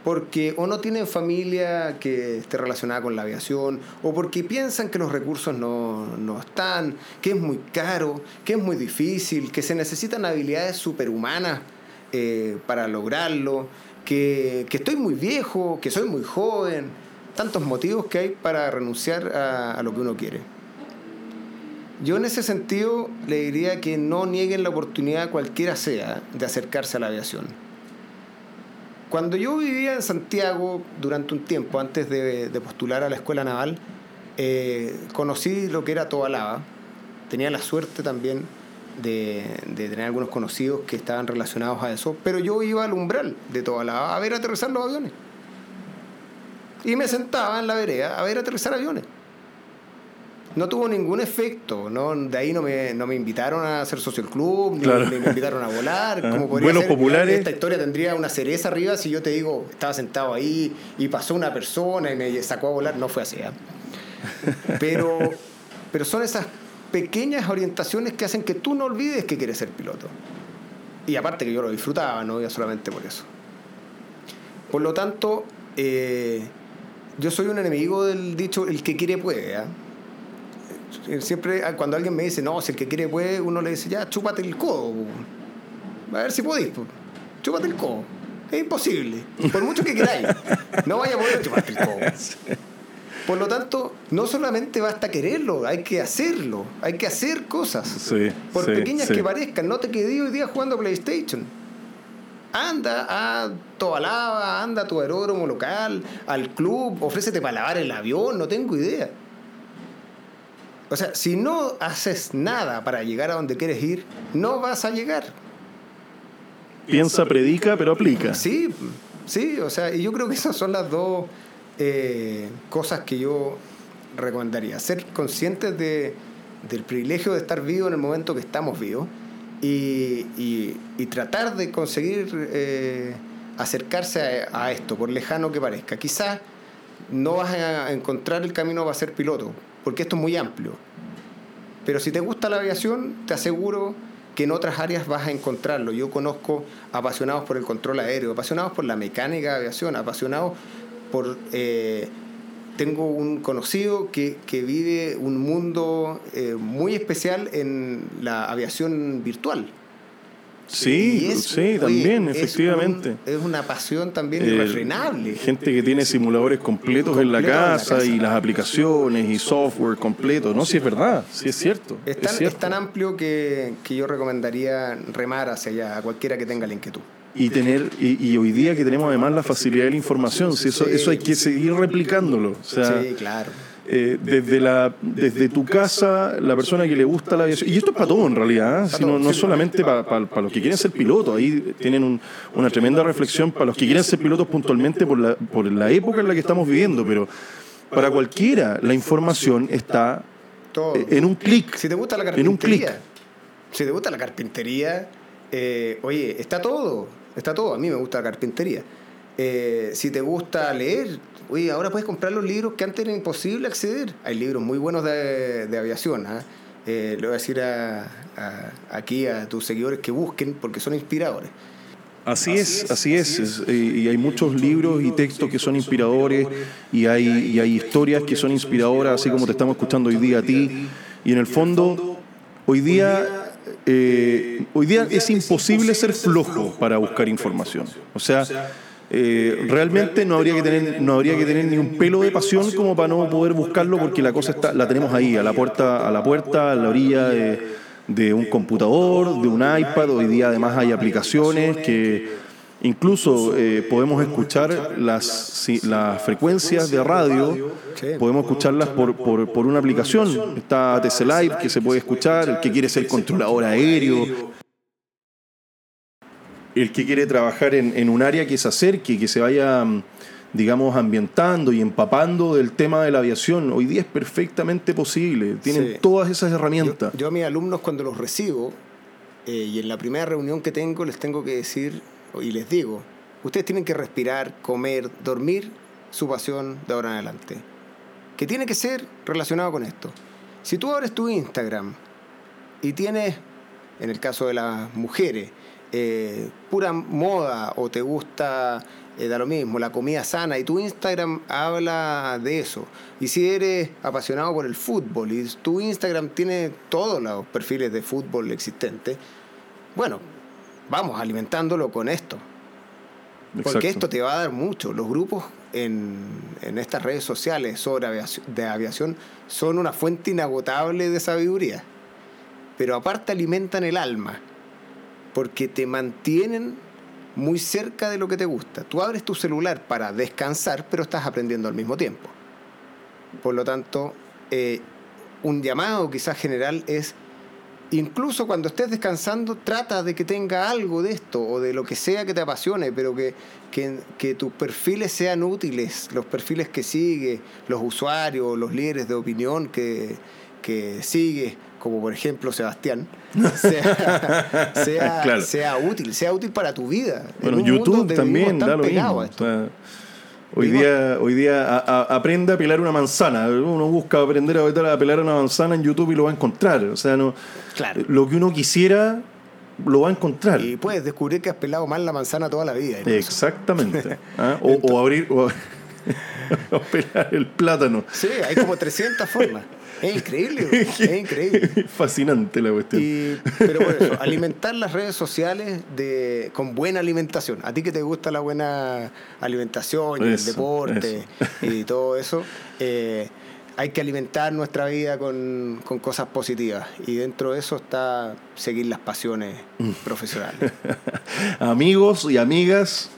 Porque o no tienen familia que esté relacionada con la aviación, o porque piensan que los recursos no, no están, que es muy caro, que es muy difícil, que se necesitan habilidades superhumanas eh, para lograrlo, que, que estoy muy viejo, que soy muy joven, tantos motivos que hay para renunciar a, a lo que uno quiere. Yo en ese sentido le diría que no nieguen la oportunidad cualquiera sea de acercarse a la aviación. Cuando yo vivía en Santiago durante un tiempo, antes de, postular a la Escuela Naval, eh, conocí lo que era Tobalaba. Tenía la suerte también de, de tener algunos conocidos que estaban relacionados a eso, pero yo iba al umbral de Tobalaba a ver aterrizar los aviones. Y me sentaba en la vereda a ver aterrizar aviones no tuvo ningún efecto. ¿no? De ahí no me, no me invitaron a hacer socio del club, ni, Claro. ni me invitaron a volar. Ah, como vuelos ser. populares. Esta historia tendría una cereza arriba si yo te digo, estaba sentado ahí y pasó una persona y me sacó a volar. No fue así. ¿ah? Pero, pero son esas pequeñas orientaciones que hacen que tú no olvides que quieres ser piloto. Y aparte que yo lo disfrutaba, no iba solamente por eso. Por lo tanto, eh, yo soy un enemigo del dicho, el que quiere puede. Eh, Siempre ah, cuando alguien me dice, no, si el que quiere puede, uno le dice, ya, chúpate el codo. po. A ver si podís. po. Chúpate el codo. Es imposible. Por mucho que queráis. No vaya a poder chuparte el codo. Por lo tanto, no solamente basta quererlo, hay que hacerlo. Hay que hacer cosas. Sí, Por sí, pequeñas sí. que parezcan, no te quedé hoy día jugando PlayStation. Anda a Tobalaba, anda a tu aeródromo local, al club, ofrécete para lavar el avión, no tengo idea. O sea, si no haces nada para llegar a donde quieres ir, no vas a llegar. Piensa, predica, pero aplica. Sí, sí, o sea, y yo creo que esas son las dos eh, cosas que yo recomendaría. Ser conscientes de, del privilegio de estar vivo en el momento que estamos vivos y, y- y tratar de conseguir eh, acercarse a, a esto, por lejano que parezca. Quizás no vas a encontrar el camino para ser piloto, porque esto es muy amplio. Pero si te gusta la aviación, te aseguro que en otras áreas vas a encontrarlo. Yo conozco apasionados por el control aéreo, apasionados por la mecánica de aviación, apasionados por... eh, tengo un conocido que, que vive un mundo eh, muy especial en la aviación virtual. Sí, es- sí, oye, también, es efectivamente. un- es una pasión también Eh, irrefrenable. Gente que tiene simuladores completos en la Completos en la casa y las aplicaciones y software completo. No, si es verdad, si es cierto. Es tan, cierto. es tan amplio que, que yo recomendaría remar hacia allá a cualquiera que tenga la inquietud. Y tener y, y hoy día que tenemos además la facilidad de la información, si eso, Sí. eso hay que seguir replicándolo. O sea, sí, claro. Eh, desde, la, desde tu casa, la persona que le gusta la aviación, y esto es para todo en realidad, ¿eh? Sino, no solamente para, para- para los que quieren ser pilotos, ahí tienen un- una tremenda reflexión para los que quieren ser pilotos puntualmente por la, por la época en la que estamos viviendo, pero para cualquiera la información está Todo. eh, en un clic. Si te gusta la en un clic. carpintería, si te gusta la carpintería, eh, oye, está todo, está todo. A mí me gusta la carpintería. Si te gusta leer, oye, ahora puedes comprar los libros que antes era imposible acceder. Hay libros muy buenos de, de aviación. ¿ah? Eh, le voy a decir a- a- aquí a tus seguidores que busquen porque son inspiradores. Así es, así es. es, eh, y hay muchos libros y textos que son inspiradores y hay, y hay historias que son inspiradoras, así como te estamos escuchando hoy día a ti. Y en el fondo, hoy día, eh, hoy día es imposible ser flojo para buscar información. O sea, eh, realmente no habría que tener no habría que tener ni un pelo de pasión como para no poder buscarlo porque la cosa está la tenemos ahí a la puerta a la puerta a la orilla de, de un computador de un iPad. Hoy día además hay aplicaciones que incluso eh, podemos escuchar las las frecuencias de radio. Podemos escucharlas por, por, por una aplicación. Está ATC Live que se puede escuchar el que quiere ser controlador aéreo el que quiere trabajar en, en un área que se acerque, que se vaya, mm, digamos, ambientando y empapando del tema de la aviación, hoy día es perfectamente posible. Tienen Sí. todas esas Yo, herramientas. yo a mis alumnos cuando los recibo eh, y en la primera reunión que tengo les tengo que decir y les digo, ustedes tienen que respirar, comer, dormir su pasión de ahora en adelante. Que tiene que ser relacionado con esto. Si tú abres tu Instagram y tienes, en el caso de las mujeres, eh, pura moda o te gusta, eh, da lo mismo, la comida sana y tu Instagram habla de eso. Y si eres apasionado por el fútbol y tu Instagram tiene todos los perfiles de fútbol existentes, bueno, vamos alimentándolo con esto. Porque esto te va a dar mucho. Los grupos en, en estas redes sociales sobre aviación, de aviación son una fuente inagotable de sabiduría. Pero aparte alimentan el alma. Porque te mantienen muy cerca de lo que te gusta. Tú abres tu celular para descansar, pero estás aprendiendo al mismo tiempo. Por lo tanto, eh, un llamado quizás general es incluso cuando estés descansando, trata de que tenga algo de esto o de lo que sea que te apasione, pero que, que, que tus perfiles sean útiles, los perfiles que sigues, los usuarios, los líderes de opinión que, que sigues, como por ejemplo Sebastián, sea, sea, Claro. sea útil, sea útil para tu vida. En Bueno, un YouTube también da lo mismo. a esto. O sea, hoy día, hoy día a- a- aprende a pelar una manzana. Uno busca aprender a pelar una manzana en YouTube y lo va a encontrar. O sea, no, Claro. lo que uno quisiera lo va a encontrar. Y puedes descubrir que has pelado mal la manzana toda la vida. incluso. Exactamente. ¿ah? O, o abrir o, o pelar el plátano. Sí, hay como 300 formas. Es increíble, bro. es increíble. Fascinante la cuestión. Y, pero por eso, alimentar las redes sociales de, con buena alimentación. A ti que te gusta la buena alimentación y el Eso, deporte y todo eso, eh, hay que alimentar nuestra vida con, con cosas positivas. Y dentro de eso está seguir las pasiones Mm. profesionales. Amigos y amigas,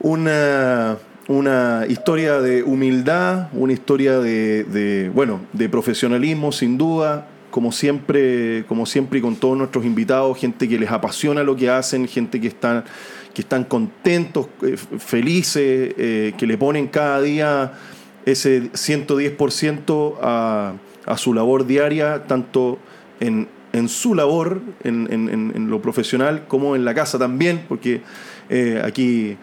una, una historia de humildad, una historia de, de, bueno, de profesionalismo sin duda, como siempre, como siempre y con todos nuestros invitados, gente que les apasiona lo que hacen, gente que están, que están contentos, eh, felices, eh, que le ponen cada día ese 110% a, a su labor diaria, tanto en, en su labor, en, en- lo profesional, como en la casa también, porque eh, aquí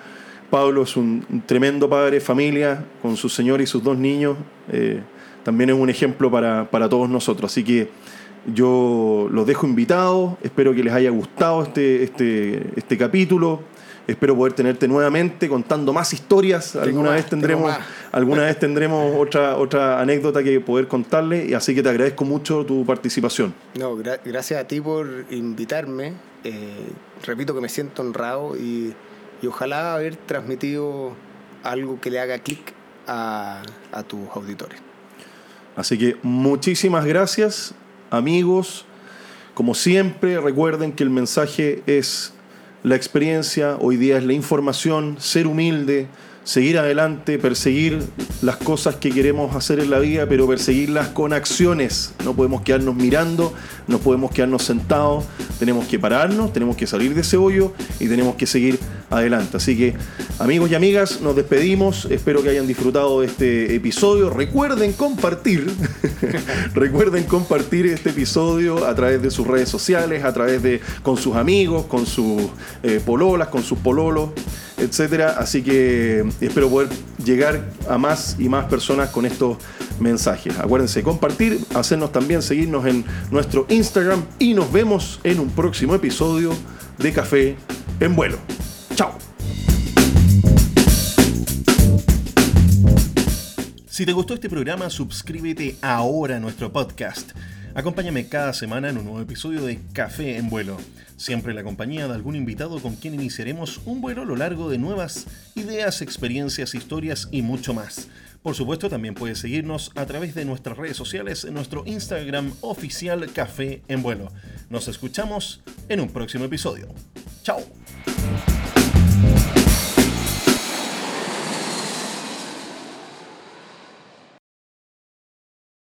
Pablo es un, un tremendo padre, de familia, con su señora y sus dos niños. eh, también es un ejemplo para, para todos nosotros. Así que yo los dejo invitados, espero que les haya gustado este, este, este capítulo. Espero poder tenerte nuevamente contando más historias. Alguna más, vez tendremos, alguna vez tendremos otra, otra anécdota que poder contarle. Y así que te agradezco mucho tu participación. No, gra- gracias a ti por invitarme. Eh, repito que me siento honrado y, y ojalá haber transmitido algo que le haga clic a, a tus auditores. Así que muchísimas gracias, amigos. Como siempre, recuerden que el mensaje es la experiencia, hoy día es la información, ser humilde, seguir adelante, perseguir las cosas que queremos hacer en la vida, pero perseguirlas con acciones. No podemos quedarnos mirando, no podemos quedarnos sentados, tenemos que pararnos, tenemos que salir de ese hoyo y tenemos que seguir adelante. Así que, amigos y amigas, nos despedimos. Espero que hayan disfrutado de este episodio. Recuerden compartir, recuerden compartir este episodio a través de sus redes sociales, a través de con sus amigos, con sus eh, pololas, con sus pololos, etcétera. Así que espero poder llegar a más y más personas con estos mensajes. Acuérdense compartir, hacernos también seguirnos en nuestro Instagram y nos vemos en un próximo episodio de Café en Vuelo. Chao. Si te gustó este programa, suscríbete ahora a nuestro podcast. Acompáñame cada semana en un nuevo episodio de Café en Vuelo, siempre en la compañía de algún invitado con quien iniciaremos un vuelo a lo largo de nuevas ideas, experiencias, historias y mucho más. Por supuesto, también puedes seguirnos a través de nuestras redes sociales en nuestro Instagram oficial Café en Vuelo. Nos escuchamos en un próximo episodio. ¡Chao!